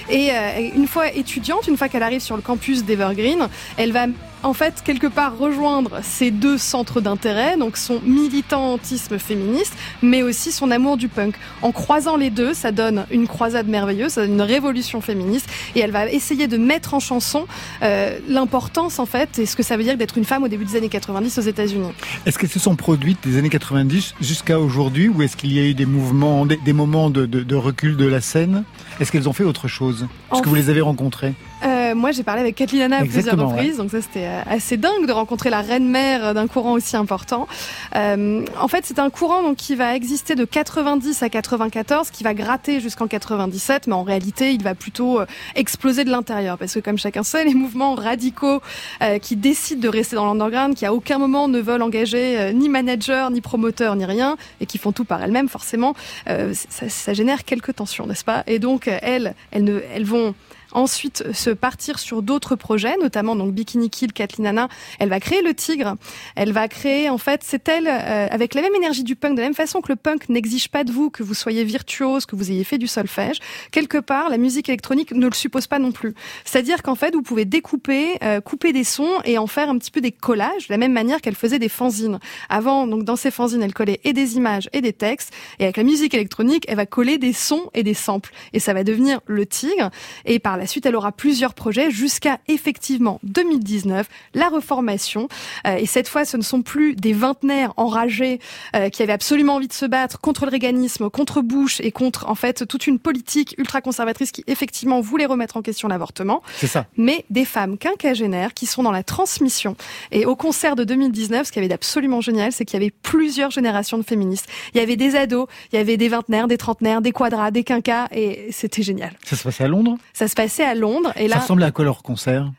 Et euh, une fois étudiante, une fois qu'elle arrive sur le campus d'Evergreen, elle va en fait quelque part rejoindre ces deux centres d'intérêt, donc son militantisme féministe, mais aussi son amour du punk. En croisant les deux, ça donne une croisade merveilleuse, ça donne une révolution féministe, et elle va essayer de mettre en chanson euh, l'importance en fait et ce que ça veut dire d'être une femme au début des années 90 aux États-Unis. Est-ce qu'elles se sont produites des années 90 jusqu'à aujourd'hui ou est-ce qu'il y a eu des mouvements, des, moments de recul de la scène? Est-ce qu'elles ont fait autre chose Est-ce que vous les avez rencontrées Euh, moi, j'ai parlé avec Kathleen Hanna à plusieurs reprises, donc ça c'était euh, assez dingue de rencontrer la reine mère d'un courant aussi important. Euh, en fait, c'est un courant donc qui va exister de 90 à 94, qui va gratter jusqu'en 97, mais en réalité, il va plutôt exploser de l'intérieur, parce que comme chacun sait, les mouvements radicaux euh, qui décident de rester dans l'underground, qui à aucun moment ne veulent engager ni manager, ni promoteur, ni rien, et qui font tout par elles-mêmes, forcément, ça, ça génère quelques tensions, n'est-ce pas? Et donc, euh, elles, elles, ne, elles vont ensuite se partir sur d'autres projets, notamment donc Bikini Kill, Kathleen Hanna. Elle va créer le Tigre. Elle va créer, en fait, c'est elle euh, avec la même énergie du punk, de la même façon que le punk n'exige pas de vous que vous soyez virtuose, que vous ayez fait du solfège. Quelque part, la musique électronique ne le suppose pas non plus. C'est-à-dire qu'en fait, vous pouvez découper, euh, couper des sons et en faire un petit peu des collages, de la même manière qu'elle faisait des fanzines. Avant, donc dans ces fanzines, elle collait et des images et des textes. Et avec la musique électronique, elle va coller des sons et des samples. Et ça va devenir le Tigre. Et par suite, elle aura plusieurs projets jusqu'à effectivement 2019, la reformation. Euh, et cette fois, ce ne sont plus des vingtenaires enragés euh, qui avaient absolument envie de se battre contre le réganisme, contre Bush et contre en fait toute une politique ultra conservatrice qui effectivement voulait remettre en question l'avortement C'est ça. mais des femmes quinquagénaires qui sont dans la transmission. Et au concert de 2019, ce qui avait d'absolument génial, c'est qu'il y avait plusieurs générations de féministes. Il y avait des ados, il y avait des vingtenaires, des trentenaires, des quadras, des quinquas, et c'était génial. Ça se passait à Londres? Ça se passait à Londres, et Ça là, ressemblait à quoi leur concert?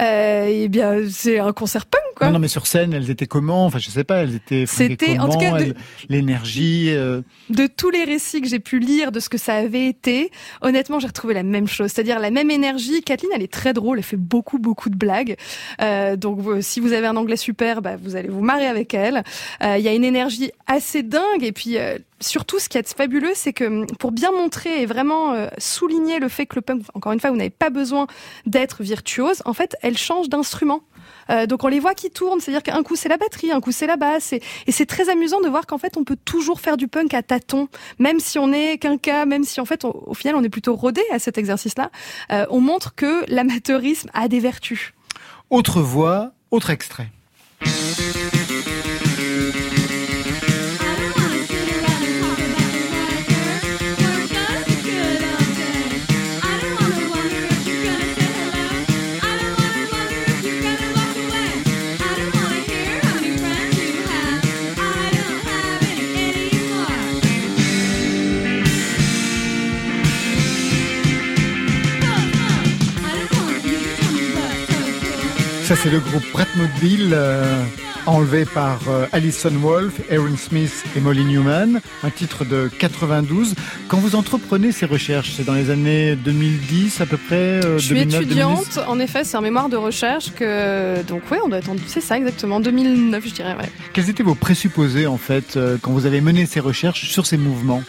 Euh, eh bien, c'est un concert punk, quoi. non, non, mais sur scène, elles étaient comment? Enfin, je sais pas, elles étaient C'était, en tout cas, de- l'énergie. euh, de tous les récits que j'ai pu lire de ce que ça avait été, honnêtement, j'ai retrouvé la même chose, c'est-à-dire la même énergie. Kathleen, elle est très drôle, elle fait beaucoup, beaucoup de blagues. Euh, donc, si vous avez un anglais super, bah, vous allez vous marrer avec elle. Il y a une énergie assez dingue, et puis surtout, ce qui est fabuleux, c'est que hum, pour bien montrer et vraiment souligner le fait que le punk, encore une fois, vous n'avez pas besoin d'être virtuose. En fait, elle change d'instrument. Euh, donc on les voit qui tournent, c'est-à-dire qu'un coup c'est la batterie, un coup c'est la basse, et, c'est très amusant de voir qu'en fait on peut toujours faire du punk à tâtons, même si on est qu'un cas, même si en fait au final on est plutôt rodé à cet exercice-là. Euh, on montre que l'amateurisme a des vertus. Autre voix, autre extrait. Ça, c'est le groupe Bratmobile, euh, enlevé par euh, Alison Wolf, Aaron Smith et Molly Newman, un titre de 92. Quand vous entreprenez ces recherches, c'est dans les années 2010 à peu près euh, Je suis 2009, 2010? étudiante, en effet, c'est un mémoire de recherche que. Donc, oui, on doit en. C'est ça, exactement, 2009, je dirais, ouais. Quels étaient vos présupposés, en fait, quand vous avez mené ces recherches sur ces mouvements?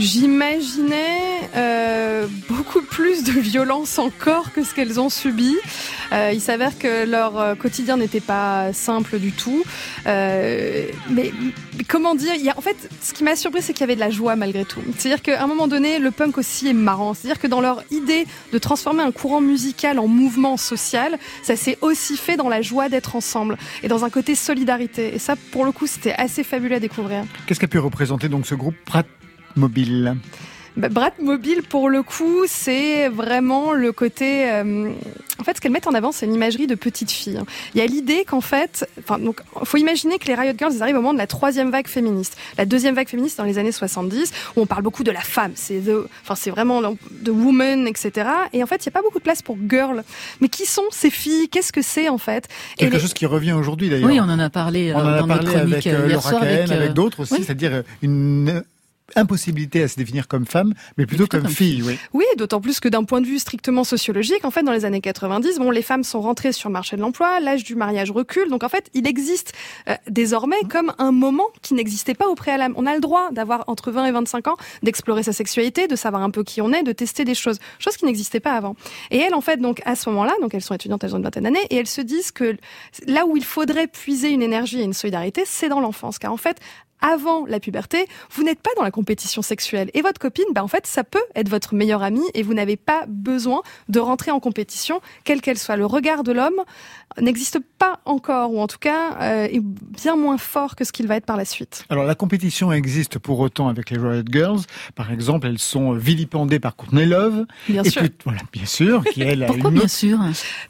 J'imaginais euh, beaucoup plus de violence encore que ce qu'elles ont subi. Euh, il s'avère que leur euh, quotidien n'était pas simple du tout. Euh, mais, mais comment dire y a, En fait, ce qui m'a surpris, c'est qu'il y avait de la joie malgré tout. C'est-à-dire qu'à un moment donné, le punk aussi est marrant. C'est-à-dire que dans leur idée de transformer un courant musical en mouvement social, ça s'est aussi fait dans la joie d'être ensemble et dans un côté solidarité. Et ça, pour le coup, c'était assez fabuleux à découvrir. Qu'est-ce qu'a pu représenter donc ce groupe Bratmobile Bah, Brat Mobile, pour le coup, c'est vraiment le côté. euh, en fait, ce qu'elles mettent en avant, c'est une imagerie de petite fille. hein. Il y a l'idée qu'en fait, enfin, donc, faut imaginer que les Riot Girls, ils arrivent au moment de la troisième vague féministe. La deuxième vague féministe dans les années 70, où on parle beaucoup de la femme. C'est the, enfin, c'est vraiment de woman, etc. Et en fait, il n'y a pas beaucoup de place pour girl. Mais qui sont ces filles? Qu'est-ce que c'est en fait? Et Quelque les- chose qui revient aujourd'hui d'ailleurs. Oui, on en a parlé, euh, On en a dans notre chronique avec euh, euh, hier Laura soir Cahen, avec, euh, avec d'autres aussi, oui. c'est-à-dire euh, une euh, impossibilité à se définir comme femme, mais plutôt comme, fille. Oui. Oui, d'autant plus que d'un point de vue strictement sociologique, en fait, dans les années 90, bon, les femmes sont rentrées sur le marché de l'emploi, l'âge du mariage recule, donc en fait, il existe euh, désormais comme un moment qui n'existait pas au préalable. On a le droit d'avoir entre 20 et 25 ans, d'explorer sa sexualité, de savoir un peu qui on est, de tester des choses, chose qui n'existait pas avant. Et elles, en fait, donc à ce moment-là, donc elles sont étudiantes, elles ont une vingtaine d'années, et elles se disent que là où il faudrait puiser une énergie et une solidarité, c'est dans l'enfance, car en fait, avant la puberté, vous n'êtes pas dans la compétition sexuelle. Et votre copine, bah, en fait, ça peut être votre meilleure amie et vous n'avez pas besoin de rentrer en compétition, quelle qu'elle soit. Le regard de l'homme n'existe pas encore, ou en tout cas euh, est bien moins fort que ce qu'il va être par la suite. Alors la compétition existe pour autant avec les Riot Girls. Par exemple, elles sont vilipendées par Courtney Love. Bien et sûr. puis- voilà, bien sûr, qui elle a Pourquoi une bien sûr?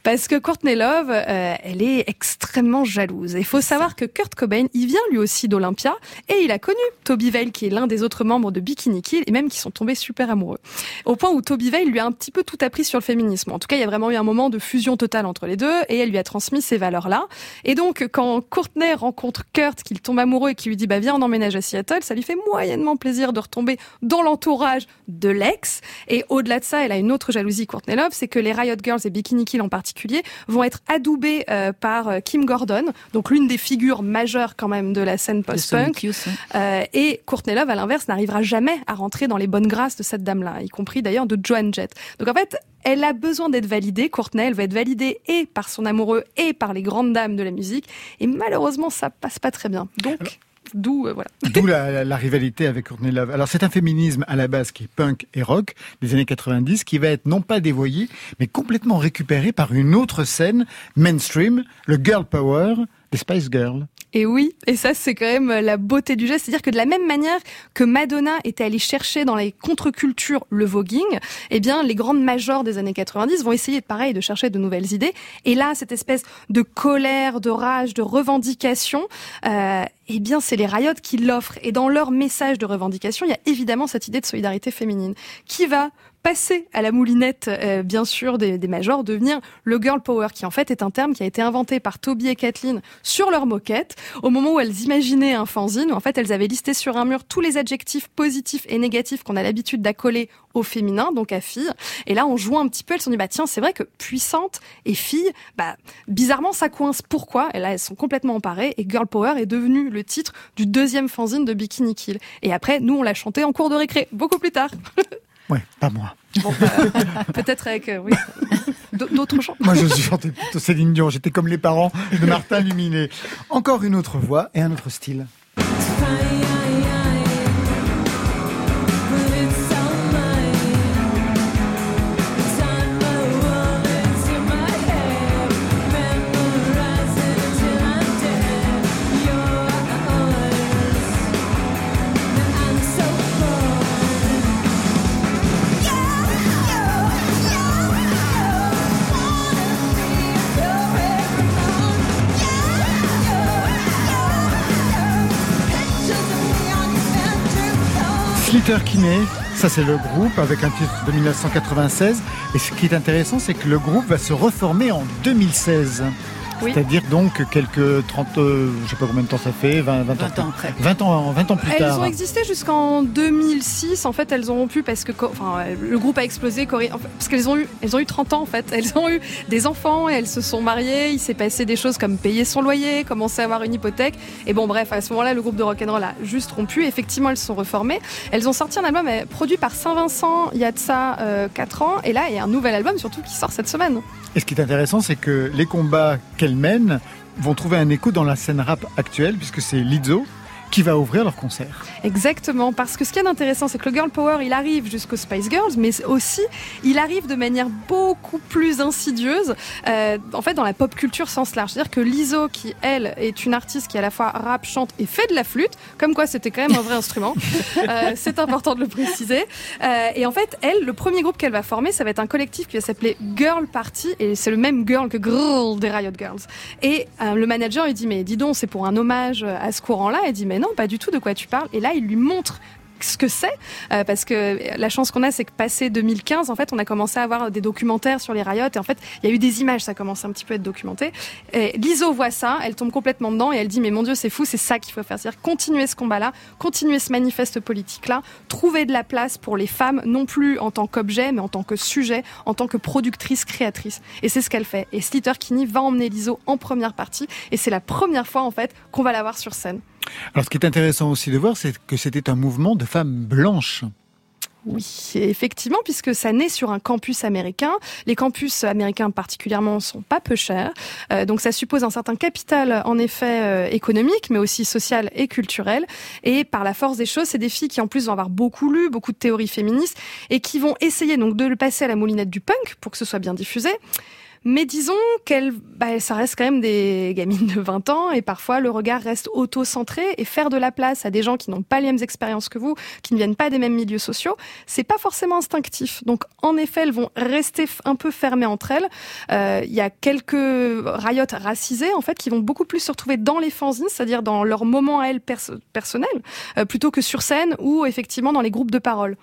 Parce que Courtney Love, euh, elle est extrêmement jalouse. Il faut savoir que Kurt Cobain, il vient lui aussi d'Olympia et il a connu Toby Vale, qui est l'un des autres membres de Bikini Kill, et même qui sont tombés super amoureux. Au point où Toby Vale lui a un petit peu tout appris sur le féminisme. En tout cas, il y a vraiment eu un moment de fusion totale entre les deux et elle lui a transmis ces valeurs-là. Et donc, quand Courtney rencontre Kurt, qu'il tombe amoureux et qui lui dit, bah, viens, on emménage à Seattle, ça lui fait moyennement plaisir de retomber dans l'entourage de l'ex. Et au-delà de ça, elle a une autre jalousie, Courtney Love, c'est que les Riot Girls et Bikini Kill en particulier vont être adoubés euh, par euh, Kim Gordon, donc l'une des figures majeures quand même de la scène post-punk. Hein. Euh, et Courtney Love, à l'inverse, n'arrivera jamais à rentrer dans les bonnes grâces de cette dame-là, y compris d'ailleurs de Joan Jett. Donc en fait, elle a besoin d'être validée, Courtney, elle va être validée et par son amoureux et par les grandes dames de la musique. Et malheureusement, ça passe pas très bien. Donc, d'où, euh, voilà. D'où la, la- la rivalité avec Courtney Love. Alors c'est un féminisme à la base qui est punk et rock des années 90 qui va être non pas dévoyé mais complètement récupéré par une autre scène mainstream, le girl power des Spice Girls. Et oui, et ça c'est quand même la beauté du geste, c'est-à-dire que de la même manière que Madonna était allée chercher dans les contre-cultures le voguing, eh bien les grandes majors des années 90 vont essayer pareil de chercher de nouvelles idées. Et là, cette espèce de colère, de rage, de revendication, euh, eh bien c'est les Riot qui l'offrent. Et dans leur message de revendication, il y a évidemment cette idée de solidarité féminine qui va passer à la moulinette, euh, bien sûr, des, des majors, devenir le girl power, qui en fait est un terme qui a été inventé par Toby et Kathleen sur leur moquette, au moment où elles imaginaient un fanzine, où en fait elles avaient listé sur un mur tous les adjectifs positifs et négatifs qu'on a l'habitude d'accoler au féminin, donc à fille. Et là, en jouant un petit peu, elles se sont dit, bah tiens, c'est vrai que puissante et fille, bah bizarrement ça coince. Pourquoi? Et là, elles sont complètement emparées, et girl power est devenu le titre du deuxième fanzine de Bikini Kill. Et après, nous, on l'a chanté en cours de récré, beaucoup plus tard. Ouais, pas moi. Bon, bah, peut-être avec euh, oui, d'autres gens. Moi, je suis chanté plutôt Céline Dion. J'étais comme les parents de Martin Luminet. Encore une autre voix et un autre style. Slater Kinney, ça c'est le groupe avec un titre de 1996. Et ce qui est intéressant, c'est que le groupe va se reformer en 2016. Oui. C'est-à-dire donc quelques 30, euh, je sais pas combien de temps ça fait, 20, 20, 20 ans après. 20 ans, 20 ans plus Elles tard. ont existé jusqu'en 2006. En fait, elles ont rompu parce que enfin, le groupe a explosé. Parce qu'elles ont eu, elles ont eu 30 ans en fait. Elles ont eu des enfants, elles se sont mariées. Il s'est passé des choses comme payer son loyer, commencer à avoir une hypothèque. Et bon, bref, à ce moment-là, le groupe de rock'n'roll a juste rompu. Effectivement, elles se sont reformées. Elles ont sorti un album euh, produit par Saint-Vincent il y a de ça 4 ans. Et là, il y a un nouvel album surtout qui sort cette semaine. Et ce qui est intéressant, c'est que les combats qu'elles vont trouver un écho dans la scène rap actuelle, puisque c'est Lizzo qui va ouvrir leur concert. Exactement, parce que ce qui est intéressant, c'est que le girl power, il arrive jusqu'aux Spice Girls, mais aussi, il arrive de manière beaucoup plus insidieuse, euh, en fait, dans la pop culture sens large. C'est-à-dire que Lizzo, qui elle est une artiste qui à la fois rap, chante et fait de la flûte, comme quoi c'était quand même un vrai instrument, euh, c'est important de le préciser. Euh, et en fait, elle, le premier groupe qu'elle va former, ça va être un collectif qui va s'appeler Girl Party, et c'est le même girl que Girl des Riot Girls. Et le manager, il dit, mais dis donc, c'est pour un hommage à ce courant-là. Elle dit, mais non, pas du tout, de quoi tu parles. Et là, il lui montre ce que c'est, euh, parce que la chance qu'on a, c'est que passé 2015, en fait, on a commencé à avoir des documentaires sur les riots, et en fait, il y a eu des images, ça commence un petit peu à être documenté. Et Lizzo voit ça, elle tombe complètement dedans, et elle dit, mais mon Dieu, c'est fou, c'est ça qu'il faut faire, c'est-à-dire continuer ce combat-là, continuer ce manifeste politique-là, trouver de la place pour les femmes, non plus en tant qu'objet, mais en tant que sujet, en tant que productrice, créatrice. Et c'est ce qu'elle fait. Et Slater Kinney va emmener Lizzo en première partie, et c'est la première fois, en fait, qu'on va la voir sur scène. Alors, ce qui est intéressant aussi de voir, c'est que c'était un mouvement de femmes blanches. Oui, effectivement, puisque ça naît sur un campus américain. Les campus américains particulièrement sont pas peu chers, Euh, donc ça suppose un certain capital en effet euh, économique, mais aussi social et culturel. Et par la force des choses, c'est des filles qui en plus vont avoir beaucoup lu, beaucoup de théories féministes, et qui vont essayer donc de le passer à la moulinette du punk pour que ce soit bien diffusé. Mais disons qu'elles, bah, ça reste quand même des gamines de 20 ans et parfois le regard reste auto-centré et faire de la place à des gens qui n'ont pas les mêmes expériences que vous, qui ne viennent pas des mêmes milieux sociaux, c'est pas forcément instinctif. Donc en effet, elles vont rester un peu fermées entre elles. Euh, Il y a quelques riots racisés en fait qui vont beaucoup plus se retrouver dans les fanzines, c'est-à-dire dans leur moment à elles perso- personnel, euh, plutôt que sur scène ou effectivement dans les groupes de parole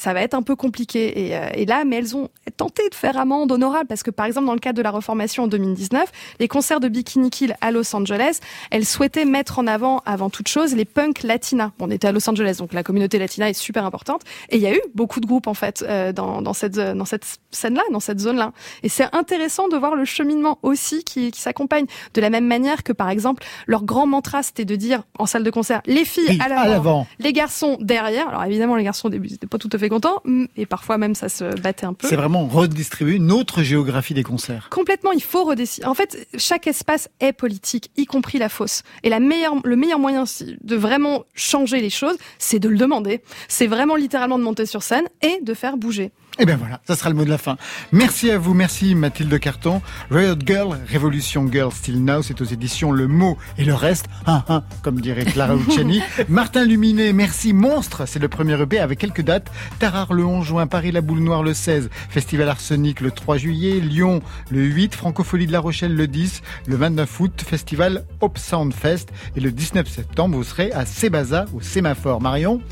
ça va être un peu compliqué. Et, euh, et là, mais elles ont tenté de faire amende honorable parce que, par exemple, dans le cadre de la reformation en 2019, les concerts de Bikini Kill à Los Angeles, elles souhaitaient mettre en avant, avant toute chose, les punks latinas. Bon, on était à Los Angeles, donc la communauté latina est super importante. Et il y a eu beaucoup de groupes, en fait, euh, dans, dans cette, dans cette scène-là, dans cette zone-là. Et c'est intéressant de voir le cheminement aussi qui, qui s'accompagne. De la même manière que, par exemple, leur grand mantra, c'était de dire en salle de concert, les filles Oui, à l'avant, les garçons derrière. Alors évidemment, les garçons au début, ils étaient pas tout à fait contents, mm, et parfois même ça se battait un peu. C'est vraiment redistribuer une autre géographie des concerts. Complètement, il faut redécider. En fait, chaque espace est politique, y compris la fosse. Et la meilleure, le meilleur moyen de vraiment changer les choses, c'est de le demander. C'est vraiment littéralement de monter sur scène et de faire bouger. Et bien voilà, ça sera le mot de la fin. Merci à vous, merci Mathilde Carton. Riot Girl, Révolution Girl Still Now, c'est aux éditions Le Mot et le reste, hein, hein, comme dirait Clara Luciani. Martin Luminet, merci Monstre, c'est le premier EP avec quelques dates. Tarare le 11 juin, Paris La Boule Noire le 16, Festival Arsenic le 3 juillet, Lyon le 8, Francophonie de La Rochelle le 10, le 29 août, Festival Hop Sound Fest et le 19 septembre, vous serez à Sébaza au Sémaphore. Marion?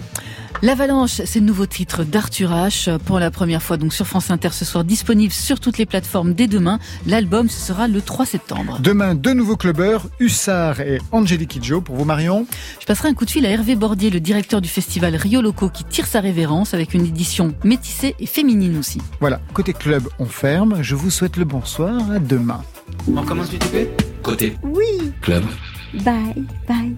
L'Avalanche, c'est le nouveau titre d'Arthur H. Pour la première fois donc sur France Inter ce soir, disponible sur toutes les plateformes dès demain. L'album, ce sera le 3 septembre. Demain, deux nouveaux clubbeurs, Hussard et Angélique Kidjo. Pour vous, Marion? Je passerai un coup de fil à Hervé Bordier, le directeur du festival Rio Loco, qui tire sa révérence avec une édition métissée et féminine aussi. Voilà, côté club, on ferme. Je vous souhaite le bonsoir. À demain. On commence du TP Côté Oui. club. Bye, bye.